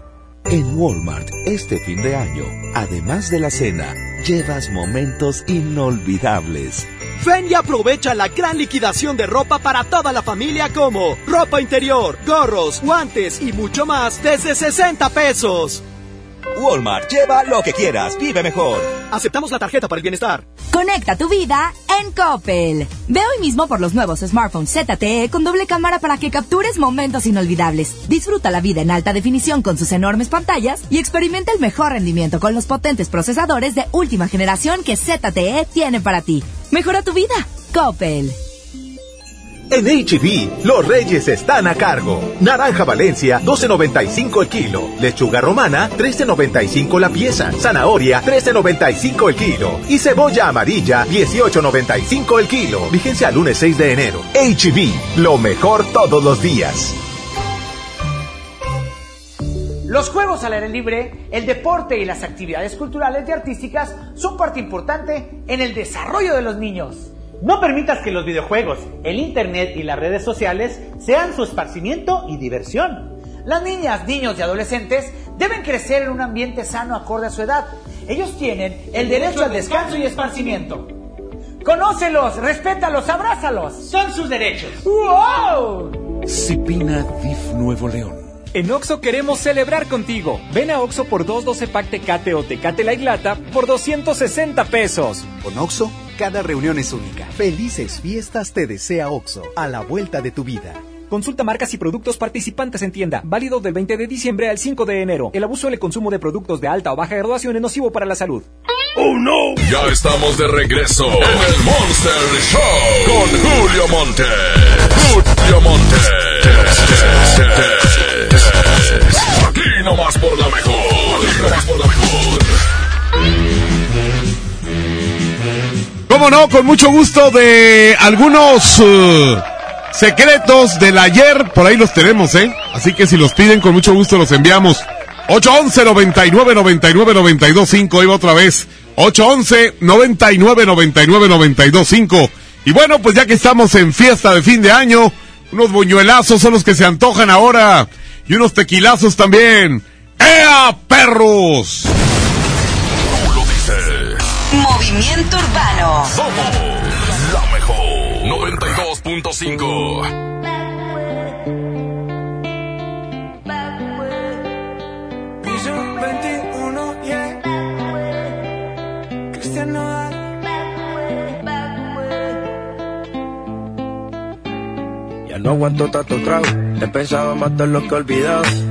En Walmart, este fin de año, además de la cena, llevas momentos inolvidables. Ven y aprovecha la gran liquidación de ropa para toda la familia como ropa interior, gorros, guantes y mucho más desde 60 pesos. Walmart, lleva lo que quieras, vive mejor. Aceptamos la tarjeta para el bienestar. Conecta tu vida en Coppel. Ve hoy mismo por los nuevos smartphones ZTE con doble cámara para que captures momentos inolvidables. Disfruta la vida en alta definición con sus enormes pantallas y experimenta el mejor rendimiento con los potentes procesadores de última generación que ZTE tiene para ti. Mejora tu vida. Coppel. En HB, los reyes están a cargo. Naranja Valencia, 12.95 el kilo. Lechuga romana, 13.95 la pieza. Zanahoria, 13.95 el kilo. Y cebolla amarilla, 18.95 el kilo. Vigencia al lunes 6 de enero. HB, lo mejor todos los días. Los juegos al aire libre, el deporte y las actividades culturales y artísticas son parte importante en el desarrollo de los niños. No permitas que los videojuegos, el internet y las redes sociales sean su esparcimiento y diversión. Las niñas, niños y adolescentes deben crecer en un ambiente sano acorde a su edad. Ellos tienen el derecho al descanso y esparcimiento. Conócelos, respétalos, abrázalos. Son sus derechos. ¡Wow! Cipina DIF Nuevo León. En Oxo queremos celebrar contigo. Ven a Oxo por 212 pack Tecate o Tecate Light Lata por 260 pesos. Con Oxo, cada reunión es única. Felices fiestas te desea Oxo, a la vuelta de tu vida. Consulta marcas y productos participantes en tienda. Válido del 20 de diciembre al 5 de enero. El abuso en el consumo de productos de alta o baja graduación es nocivo para la salud. ¡Oh, no! Ya estamos de regreso en el Monster Show con Julio Monte. Julio Monte. Aquí nomás por la mejor. Aquí nomás por la mejor. ¿Cómo no? Con mucho gusto de algunos uh, secretos del ayer. Por ahí los tenemos, ¿eh? Así que si los piden, con mucho gusto los enviamos. 811 99 99 92 5. Ahí va otra vez. 811 99 99 92 5. Y bueno, pues ya que estamos en fiesta de fin de año, unos buñuelazos son los que se antojan ahora. Y unos tequilazos también. ¡Ea, perros! Movimiento Urbano. Somos la mejor. 92.5. Piso 21, yeah. Cristian Nodal. Ya no aguanto tanto trago, he pensado matar lo que he olvidado.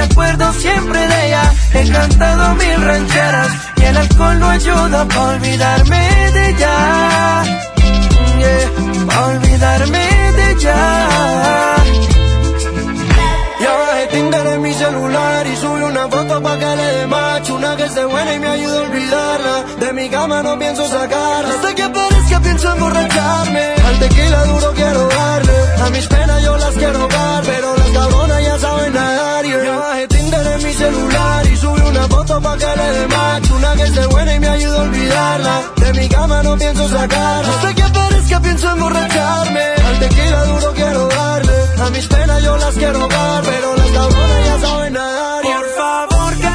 me acuerdo siempre de ella. He cantado mil rancheras y el alcohol no ayuda para olvidarme de ella. Yeah, olvidarme de ella. Ya bajé Tinder en mi celular y subí una foto pa' que le dé macho Una que esté buena y me ayude a olvidarla De mi cama no pienso sacarla Hasta que pienso emborracharme. Al tequila duro quiero darle. A mis penas yo las quiero dar Pero las cabronas ya saben nadar. Yeah. Ya bajé Tinder en mi celular y subí una foto pa' que le dé macho Una que esté buena y me ayude a olvidarla. De mi cama no pienso sacarla Hasta que aparezca pienso emborracharme. Al tequila duro quiero darle. A mis penas yo las quiero dar Pero las cabronas ya saben nadar.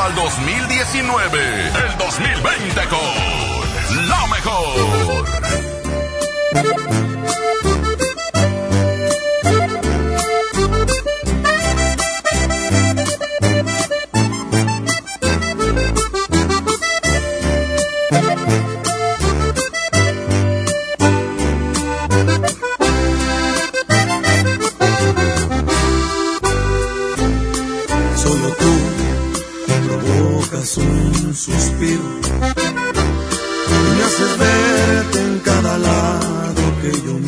al 2019. El 2020 con y me haces verte en cada lado que yo miro.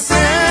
Solo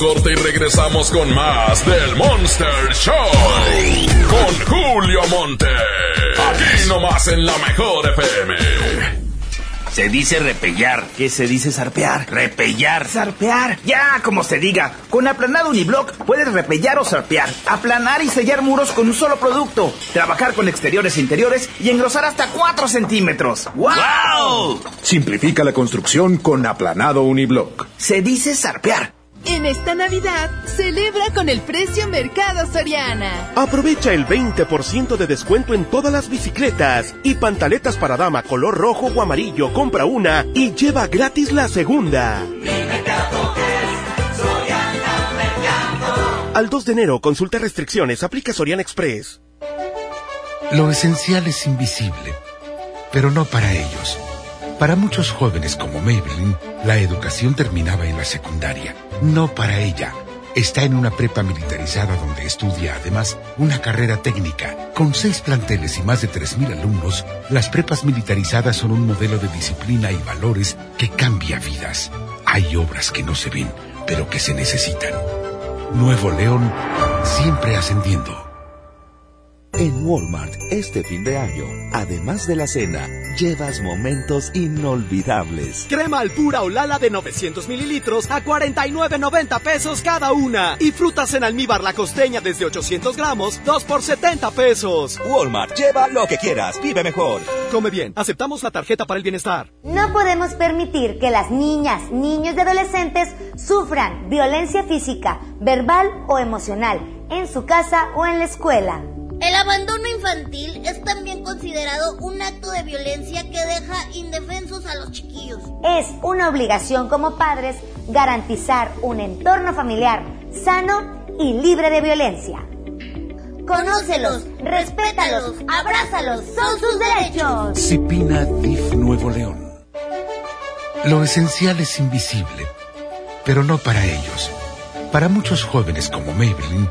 corte y regresamos con más del Monster Show. Con Julio Monte. Aquí nomás en la mejor FM. Se dice repellar. ¿Qué se dice zarpear? Repellar. Zarpear. Ya, como se diga. Con aplanado uniblock puedes repellar o zarpear. Aplanar y sellar muros con un solo producto. Trabajar con exteriores e interiores y engrosar hasta 4 centímetros. ¡Wow! Simplifica la construcción con aplanado uniblock. Se dice zarpear. Esta Navidad, celebra con el precio Mercado Soriana. Aprovecha el 20% de descuento en todas las bicicletas y pantaletas para dama color rojo o amarillo. Compra una y lleva gratis la segunda. Al 2 de enero, consulta restricciones, aplica Soriana Express. Lo esencial es invisible, pero no para ellos. Para muchos jóvenes como Maybelline, la educación terminaba en la secundaria. No para ella. Está en una prepa militarizada donde estudia además una carrera técnica. Con seis planteles y más de 3.000 alumnos, las prepas militarizadas son un modelo de disciplina y valores que cambia vidas. Hay obras que no se ven, pero que se necesitan. Nuevo León, siempre ascendiendo. En Walmart, este fin de año, además de la cena, llevas momentos inolvidables. Crema Alpura o Lala de 900 mililitros a 49.90 pesos cada una. Y frutas en almíbar la costeña desde 800 gramos, 2 por 70 pesos. Walmart, lleva lo que quieras, vive mejor. Come bien, aceptamos la tarjeta para el bienestar. No podemos permitir que las niñas, niños y adolescentes sufran violencia física, verbal o emocional en su casa o en la escuela. El abandono infantil es también considerado un acto de violencia que deja indefensos a los chiquillos. Es una obligación como padres garantizar un entorno familiar sano y libre de violencia. Conócelos, respétalos, abrázalos, son sus derechos. Cipina DIF Nuevo León. Lo esencial es invisible, pero no para ellos. Para muchos jóvenes como Maybelline,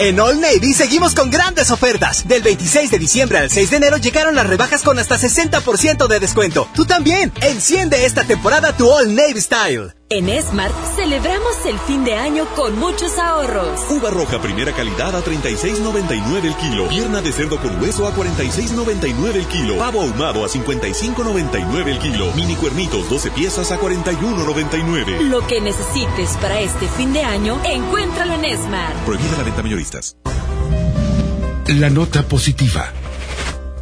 En All Navy seguimos con grandes ofertas. Del 26 de diciembre al 6 de enero llegaron las rebajas con hasta 60% de descuento. Tú también. Enciende esta temporada tu All Navy Style. En Smart celebramos el fin de año con muchos ahorros. Uva roja primera calidad a 36.99 el kilo. Pierna de cerdo con hueso a 46.99 el kilo. Pavo ahumado a 55.99 el kilo. Mini cuernitos 12 piezas a 41.99. Lo que necesites para este fin de año, encuéntralo en Smart. Prohibida la venta mayoristas. La nota positiva.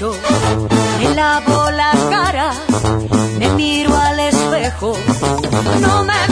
Me lavo la cara, me miro al espejo, no me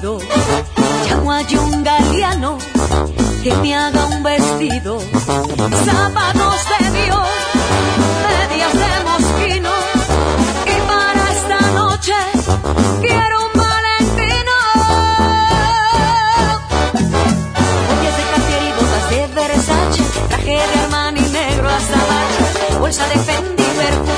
Subido, llamo a un galeano que me haga un vestido, zapatos de Dios, medias de mosquino, y para esta noche quiero un valentino. Joyas de Cartier y botas de Versace, traje de Armani negro hasta bolsa de Fendi, perfume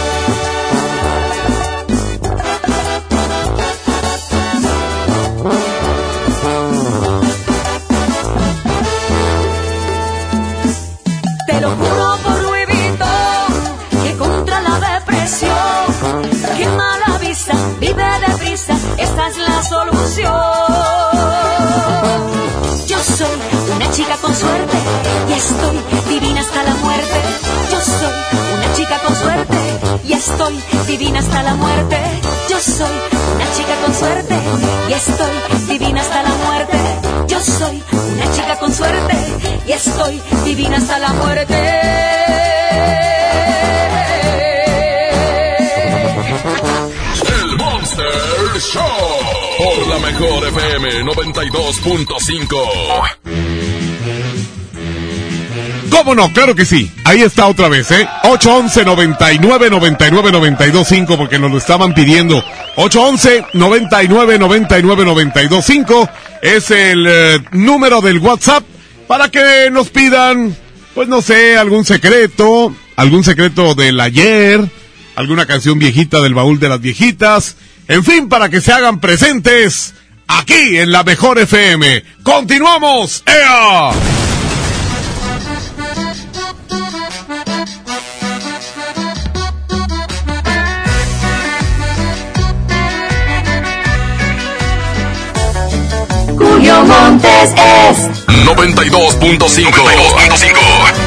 Estoy divina hasta la muerte. Yo soy una chica con suerte y estoy divina hasta la muerte. Yo soy una chica con suerte y estoy divina hasta la muerte. Yo soy una chica con suerte y estoy divina hasta la muerte. El Monster Show por la mejor FM 92.5. ¿Cómo no? Claro que sí. Ahí está otra vez, ¿eh? 811 99 99 925 porque nos lo estaban pidiendo. 811 99 99 925 es el eh, número del WhatsApp para que nos pidan, pues no sé, algún secreto, algún secreto del ayer, alguna canción viejita del baúl de las viejitas, en fin, para que se hagan presentes aquí en la mejor FM. ¡Continuamos! ¡Ea! Es 92.5. 92.5.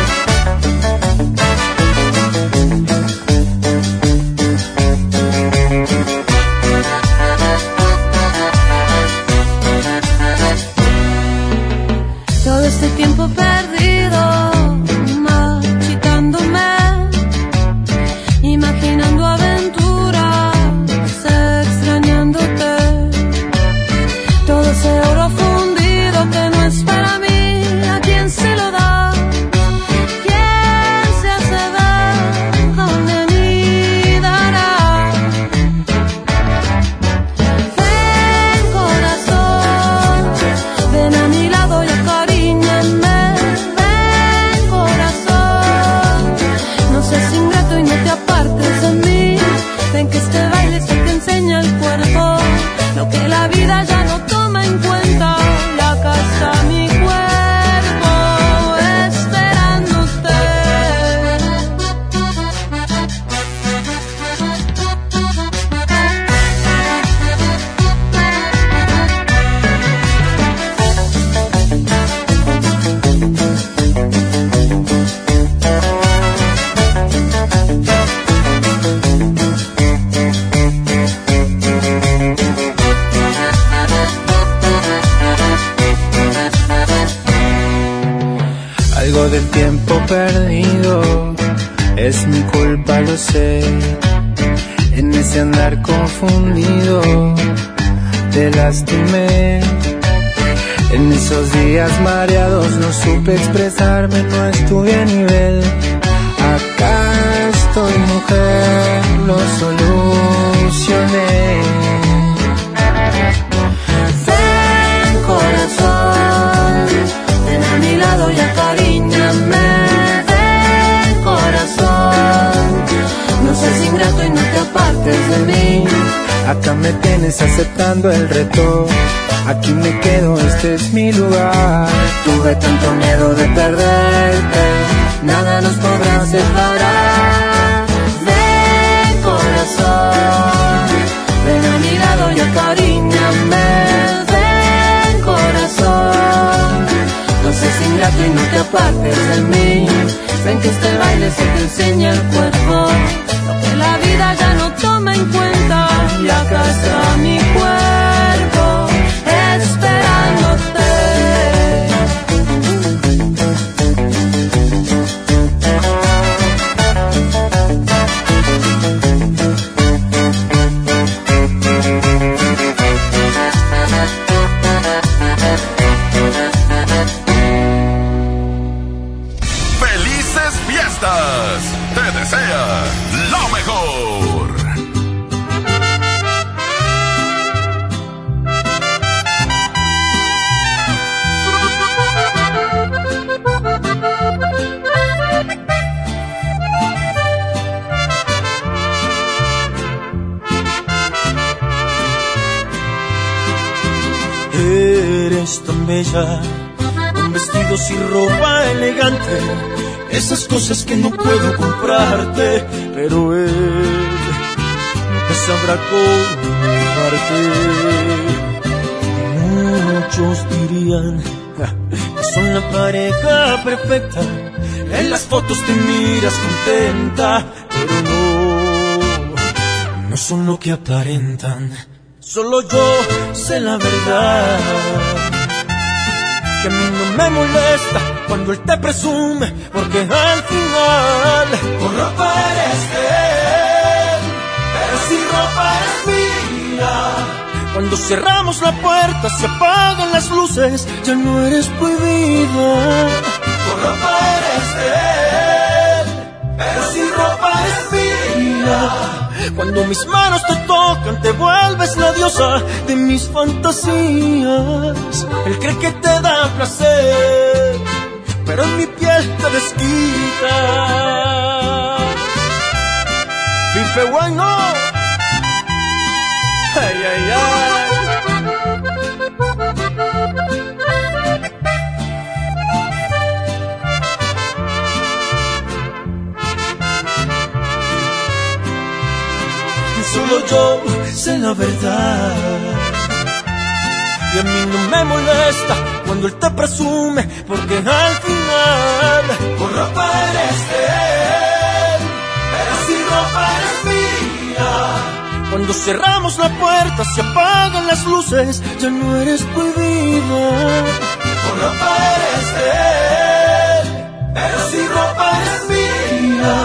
Muchos dirían que son la pareja perfecta, en las fotos te miras contenta, pero no, no son lo que aparentan. Solo yo sé la verdad. Que a mí no me molesta cuando él te presume, porque al final con ropa eres de él, pero sin ropa eres mía. Cuando cerramos la puerta, se apagan las luces, ya no eres prohibida. Con ropa eres de él, pero sin ropa eres mía. Cuando mis manos te tocan, te vuelves la diosa de mis fantasías. Él cree que te da placer, pero en mi piel te desquita. Pipe bueno. Ay, ay, ay. Solo yo sé la verdad. Y a mí no me molesta cuando él te presume, porque al final con ropa eres de él, Cuando cerramos la puerta, se apagan las luces, ya no eres prohibida. Con ropa eres de él, pero sin ropa eres mía.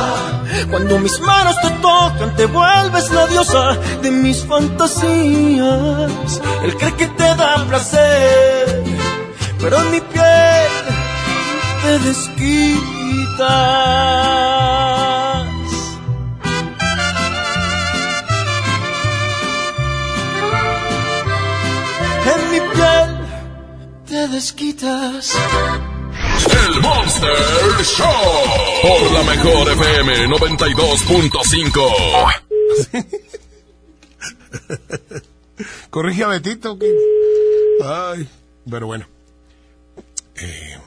Cuando mis manos te tocan, te vuelves la diosa de mis fantasías. Él cree que te da placer, pero en mi piel te desquitas. En mi piel te desquitas. El Monster Show. Por la mejor FM 92.5. Corrige a Betito. que- Ay, pero bueno. Eh,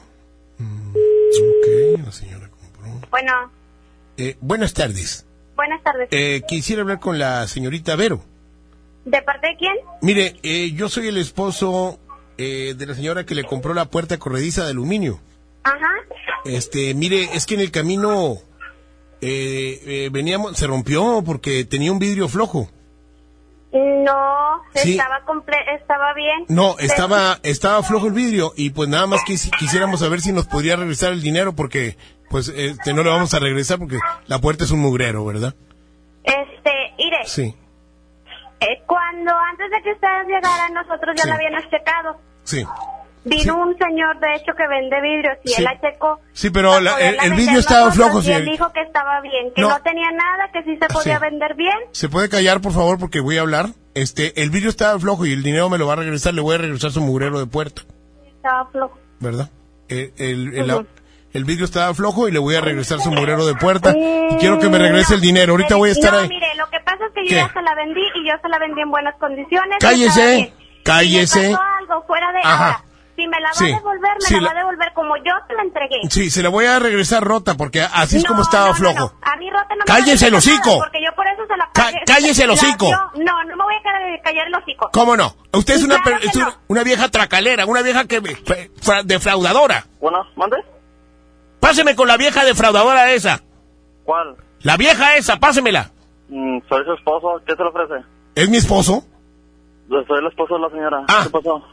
mm, ok, la señora compró. Bueno, Eh, buenas tardes. buenas tardes. Eh, quisiera hablar con la señorita Vero. ¿De parte de quién? Mire, eh, yo soy el esposo eh, de la señora que le compró la puerta corrediza de aluminio. Ajá. Este, mire, es que en el camino eh, eh, veníamos, se rompió porque tenía un vidrio flojo. No, Sí. estaba comple- estaba bien. No, estaba, estaba flojo el vidrio y pues nada más quisi- quisiéramos saber si nos podría regresar el dinero porque pues este, no le vamos a regresar porque la puerta es un mugrero, ¿verdad? Este, Ire, Sí, eh, cuando antes de que ustedes llegaran, nosotros ya Sí. lo habíamos checado. sí. Vino un señor, de hecho, que vende vidrios y Sí. él la checó. Sí, pero la- el, vidrio estaba flojo, Y él dijo que estaba bien, que No. no, tenía nada, que sí se podía Sí. vender bien. ¿Se puede callar, por favor, porque voy a hablar? Este, el vidrio estaba flojo y el dinero me lo va a regresar, le voy a regresar su mugrero de puerta, Estaba flojo. ¿verdad? El, el, el-. El vidrio estaba flojo y le voy a regresar su mugrero de puerta y quiero que me regrese el dinero. Ahorita voy a estar no, ahí. mire, lo que pasa es que yo ¿Qué? ya se la vendí y yo se la vendí en buenas condiciones. Cállese, cállese. Si me pasó algo fuera de Ajá. ahora, si me la va Sí, a devolver, me sí, la, la- va a devolver como yo se la entregué. Sí, se la voy a regresar rota porque así es No, como estaba no, no, flojo. no. A mí rota no me Cállese el hocico. Porque yo por eso se la pagué. cállese el La hocico. No, no me voy a callar- callar el hocico. ¿Cómo no? Usted es una, claro es una, no. una vieja tracalera, una vieja que me- fe- fra- defraudadora. Bueno, ¿mande? Páseme con la vieja defraudadora esa. ¿Cuál? La vieja esa, pásemela. Mm, soy su esposo. ¿Qué se le ofrece? ¿Es mi esposo? Soy el esposo de la señora. Ah. ¿Qué pasó?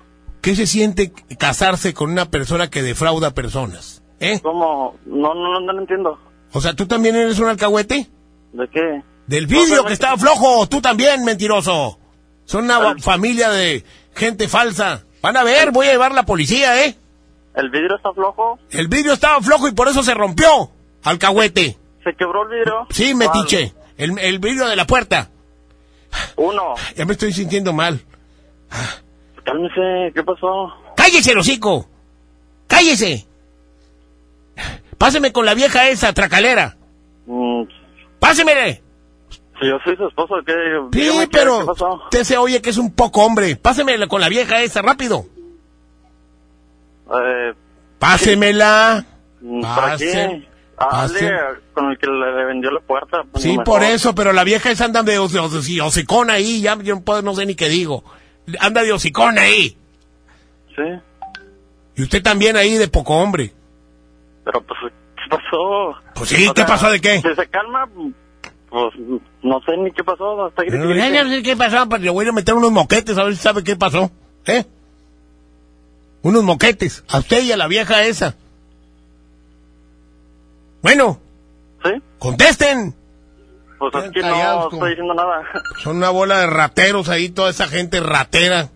¿Qué se siente casarse con una persona que defrauda personas? ¿Eh? ¿Cómo? No, no, no, no entiendo. O sea, ¿tú también eres un alcahuete? ¿De qué? Del No, vidrio que estaba flojo, tú también, mentiroso. Son una familia de gente falsa. Van a ver, voy a llevar la policía, ¿eh? ¿El vidrio está flojo? El vidrio estaba flojo y por eso se rompió, alcahuete. ¿Se quebró el vidrio? Sí, metiche. El, el vidrio de la puerta. Uno. Ya me estoy sintiendo mal. Cálmese, ¿qué pasó? ¡Cállese, hocico! ¡Cállese! Páseme con la vieja esa, tracalera. Mm, ¡Pásemele! si yo soy su esposo, ¿qué? Sí, dígame pero ¿Qué pasó? usted se oye que es un poco hombre. Pásemele con la vieja esa, rápido. Eh, Pásemela. ¿Para qué? Pase- A Ale, pase. con el que le vendió la puerta. pues, Sí, mejor. por eso, pero la vieja esa anda de hocicón ahí, ya yo no, puedo- no sé ni qué digo. Anda de hocicón ahí. Sí, Y usted también ahí de poco hombre. pero pues, ¿qué pasó? Pues sí, O ¿qué sea, pasó de qué? Si se calma, pues no sé ni qué pasó. Hasta No, no sé qué pasó, pero le voy a meter unos moquetes a ver si sabe qué pasó. ¿Eh? Unos moquetes. A usted y a la vieja esa. Bueno. ¿Sí? Contesten. Pues es que no estoy diciendo nada. Son una bola de rateros ahí, toda esa gente ratera.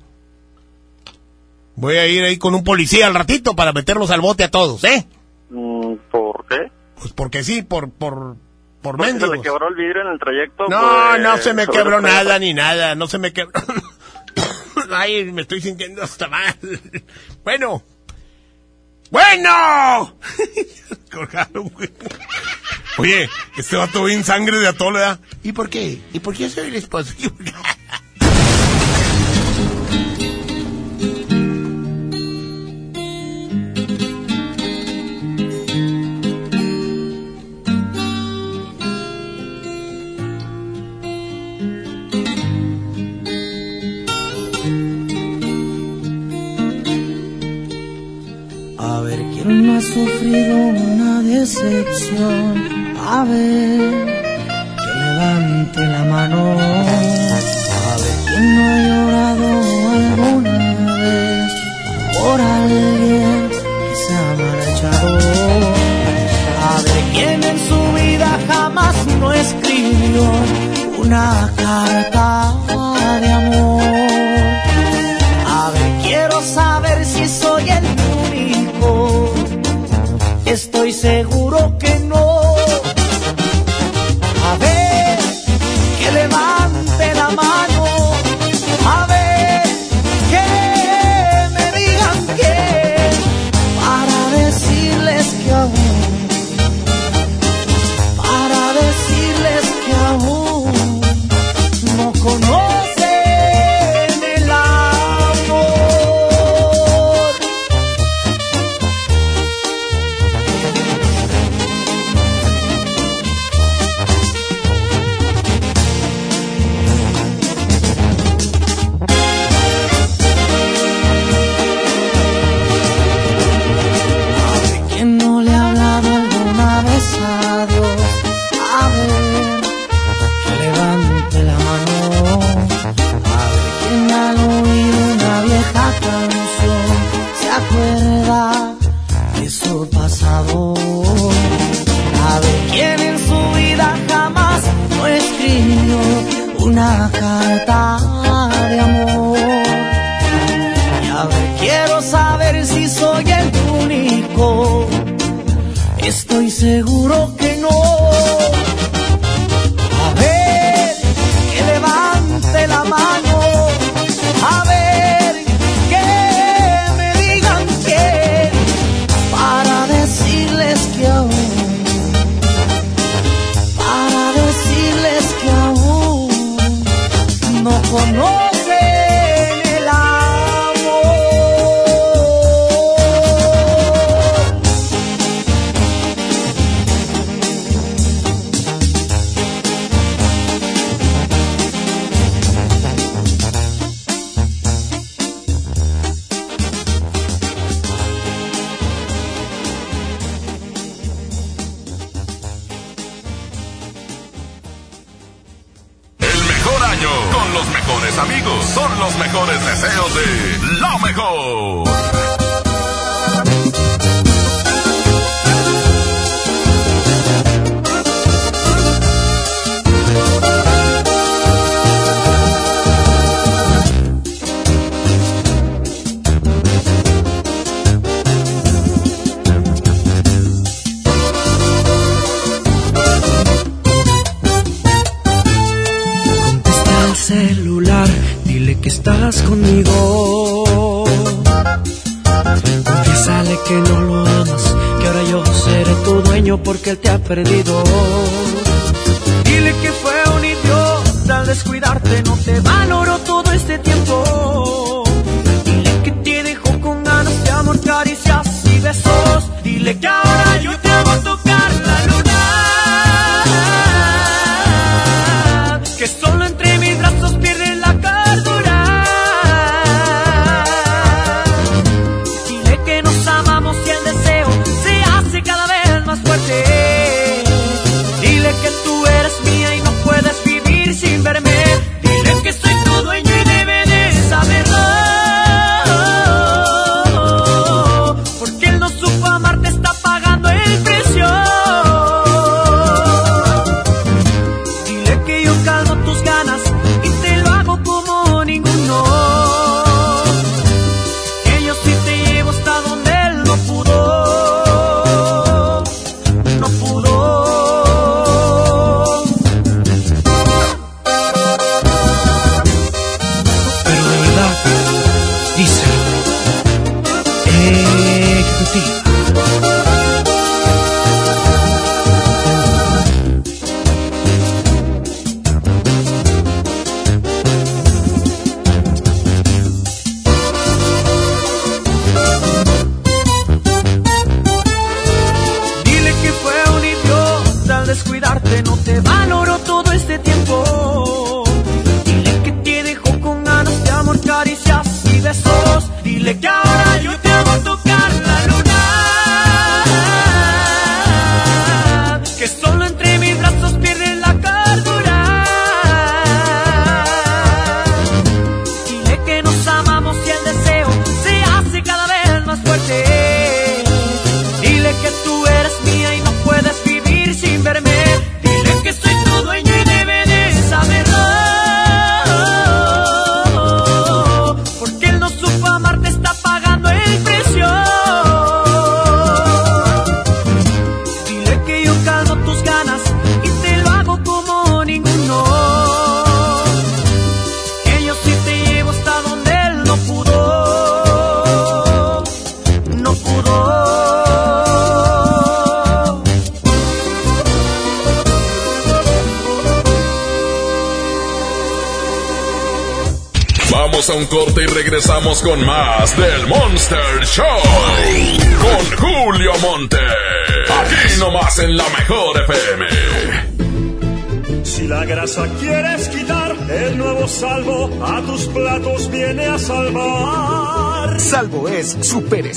Voy a ir ahí con un policía al ratito para meterlos al bote a todos, ¿eh? Mm, ¿Por qué? Pues porque sí, por, por, por Porque se le quebró el vidrio en el trayecto. No, pues, no se me quebró nada ni nada, no se me quebró. [LAUGHS] Ay, me estoy sintiendo hasta mal. Bueno. ¡Bueno! [LAUGHS] Colgaron, güey. Oye, este vato bien sangre de ¿verdad? ¿Y por qué? ¿Y por qué soy el esposo? Quién no ha sufrido una decepción. A ver, que levante la mano. A ver quién no ha llorado alguna vez por alguien que se ha marchado. A ver quién en su vida jamás no escribió una carta de amor. A ver, quiero saber si soy el seguro que no.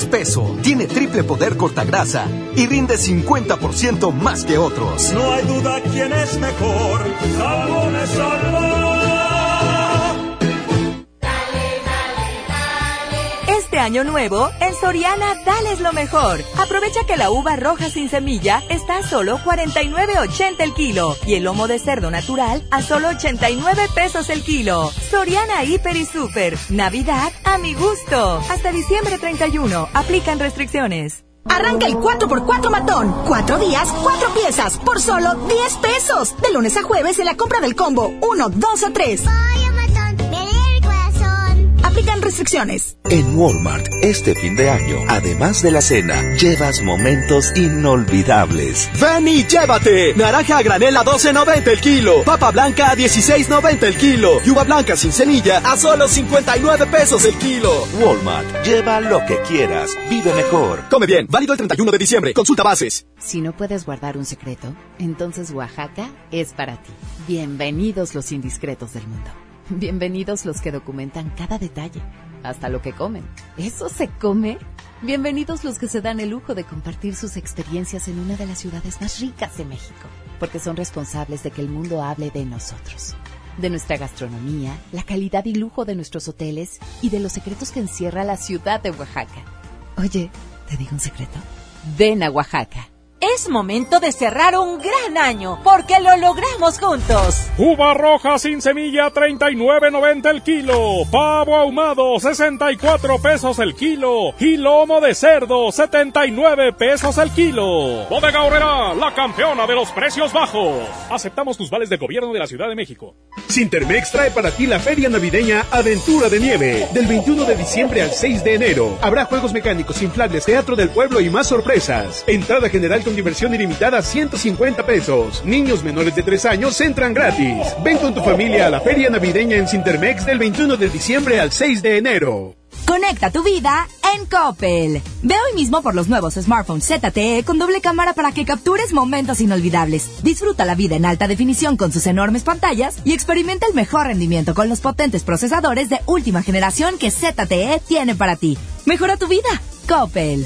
Espeso, tiene triple poder cortagrasa y rinde 50% más que otros. No hay duda quién es mejor. Salvo año nuevo, en Soriana, dales lo mejor. Aprovecha que la uva roja sin semilla está a solo 49.80 el kilo y el lomo de cerdo natural a solo 89 pesos el kilo. Soriana Hiper y Super. Navidad a mi gusto. Hasta diciembre 31. Aplican restricciones. Arranca el 4x4 matón. Cuatro días, cuatro piezas, por solo 10 pesos. De lunes a jueves en la compra del combo 1, 2 o 3. Restricciones. En Walmart, este fin de año, además de la cena, llevas momentos inolvidables. Ven y llévate. Naranja a granel a 12.90 el kilo. Papa blanca a 16.90 el kilo. Y uva blanca sin semilla a solo 59 pesos el kilo. Walmart, lleva lo que quieras. Vive mejor. Come bien. Válido el 31 de diciembre. Consulta bases. Si no puedes guardar un secreto, entonces Oaxaca es para ti. Bienvenidos los indiscretos del mundo. [LAUGHS] Bienvenidos los que documentan cada detalle, hasta lo que comen. ¿Eso se come? Bienvenidos los que se dan el lujo de compartir sus experiencias en una de las ciudades más ricas de México, porque son responsables de que el mundo hable de nosotros, de nuestra gastronomía, la calidad y lujo de nuestros hoteles y de los secretos que encierra la ciudad de Oaxaca. Oye, ¿te digo un secreto? Ven a Oaxaca. Es momento de cerrar un gran año, porque lo logramos juntos. Uva roja sin semilla 39.90 el kilo, pavo ahumado 64 pesos el kilo y lomo de cerdo 79 pesos el kilo. Bodega Horrera, la campeona de los precios bajos. Aceptamos tus vales de gobierno de la Ciudad de México. Sintermex trae para ti la feria navideña Aventura de Nieve, del 21 de diciembre al 6 de enero. Habrá juegos mecánicos, inflables, teatro del pueblo y más sorpresas. Entrada general con diversión ilimitada 150 pesos. Niños menores de 3 años entran gratis. Ven con tu familia a la feria navideña en Sintermex del 21 de diciembre al 6 de enero. Conecta tu vida en Coppel. Ve hoy mismo por los nuevos smartphones ZTE con doble cámara para que captures momentos inolvidables. Disfruta la vida en alta definición con sus enormes pantallas y experimenta el mejor rendimiento con los potentes procesadores de última generación que ZTE tiene para ti. Mejora tu vida. Coppel.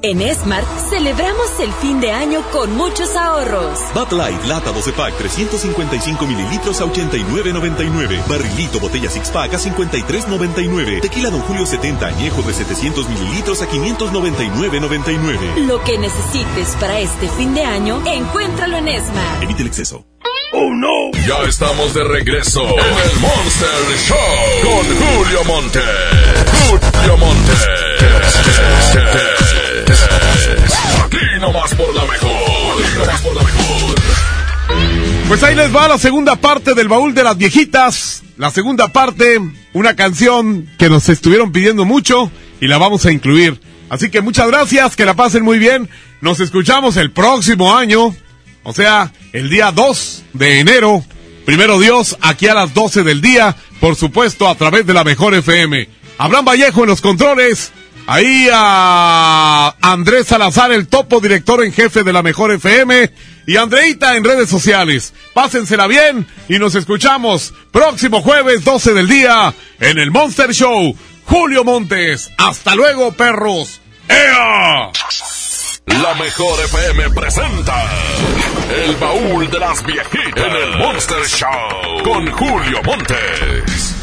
En Smart celebramos el fin de año con muchos ahorros. Bud Light, lata 12 pack, 355 mililitros a 89.99. Barrilito, botella six pack a 53.99. Tequila Don Julio 70 añejo de 700 mililitros a 599.99. Lo que necesites para este fin de año, encuéntralo en Smart. Evite el exceso. ¡Oh, no! Ya estamos de regreso en el Monster Show con Julio Monte. Julio Monte. Aquí nomás por la mejor. Pues ahí les va la segunda parte del baúl de las viejitas. La segunda parte, una canción que nos estuvieron pidiendo mucho y la vamos a incluir. Así que muchas gracias, que la pasen muy bien. Nos escuchamos el próximo año, o sea, el día 2 de enero. Primero Dios, aquí a las 12 del día, por supuesto a través de la Mejor FM. Abraham Vallejo en los controles. Ahí a Andrés Salazar, el topo director en jefe de la Mejor FM. Y Andreita en redes sociales. Pásensela bien y nos escuchamos próximo jueves 12 del día en el Monster Show. Julio Montes. Hasta luego, perros. ¡Ea! La Mejor FM presenta El Baúl de las Viejitas en el Monster Show con Julio Montes.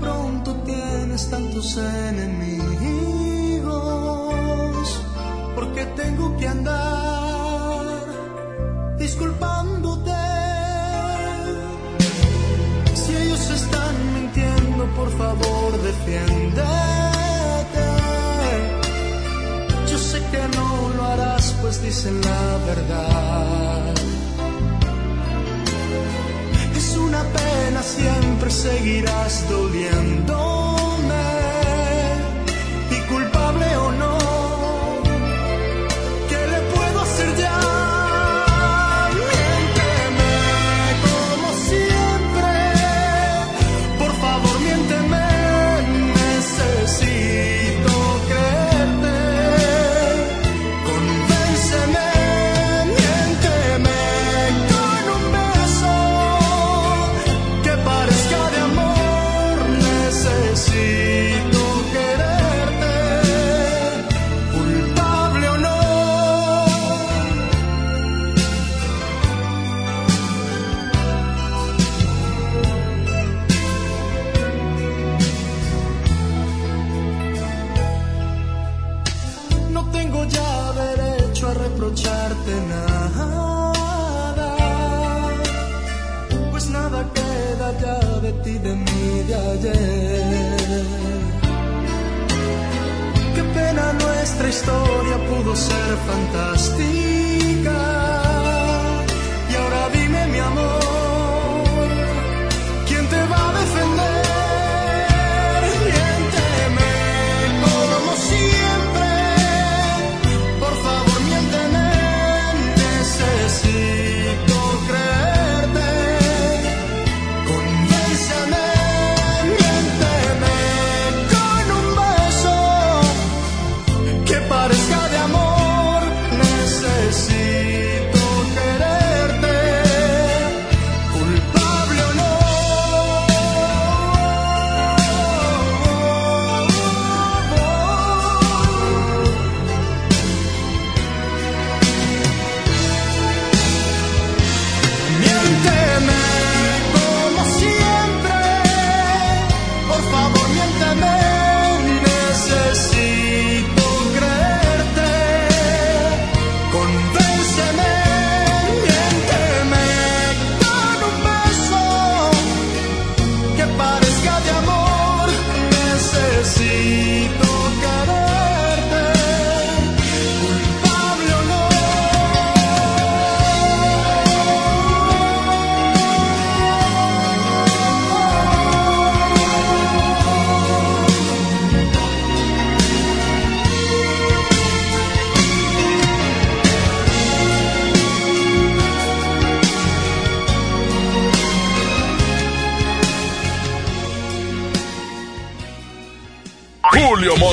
Pronto tienes tantos enemigos, porque tengo que andar disculpándote. Si ellos están mintiendo, por favor, defiéndete. Yo sé que no lo harás, pues dicen la verdad. Pena, siempre seguirás doliéndome. Historia pudo ser fantástica.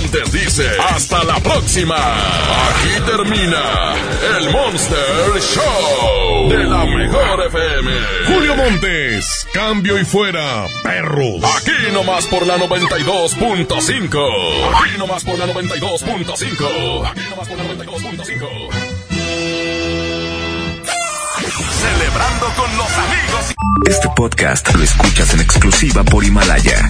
Julio Montes dice, hasta la próxima. Aquí termina el Monster Show de la mejor FM. Julio Montes, cambio y fuera, perros. Aquí nomás por la 92.5. Aquí nomás por la 92.5. Aquí nomás por la 92.5. Celebrando con los amigos. Este podcast lo escuchas en exclusiva por Himalaya.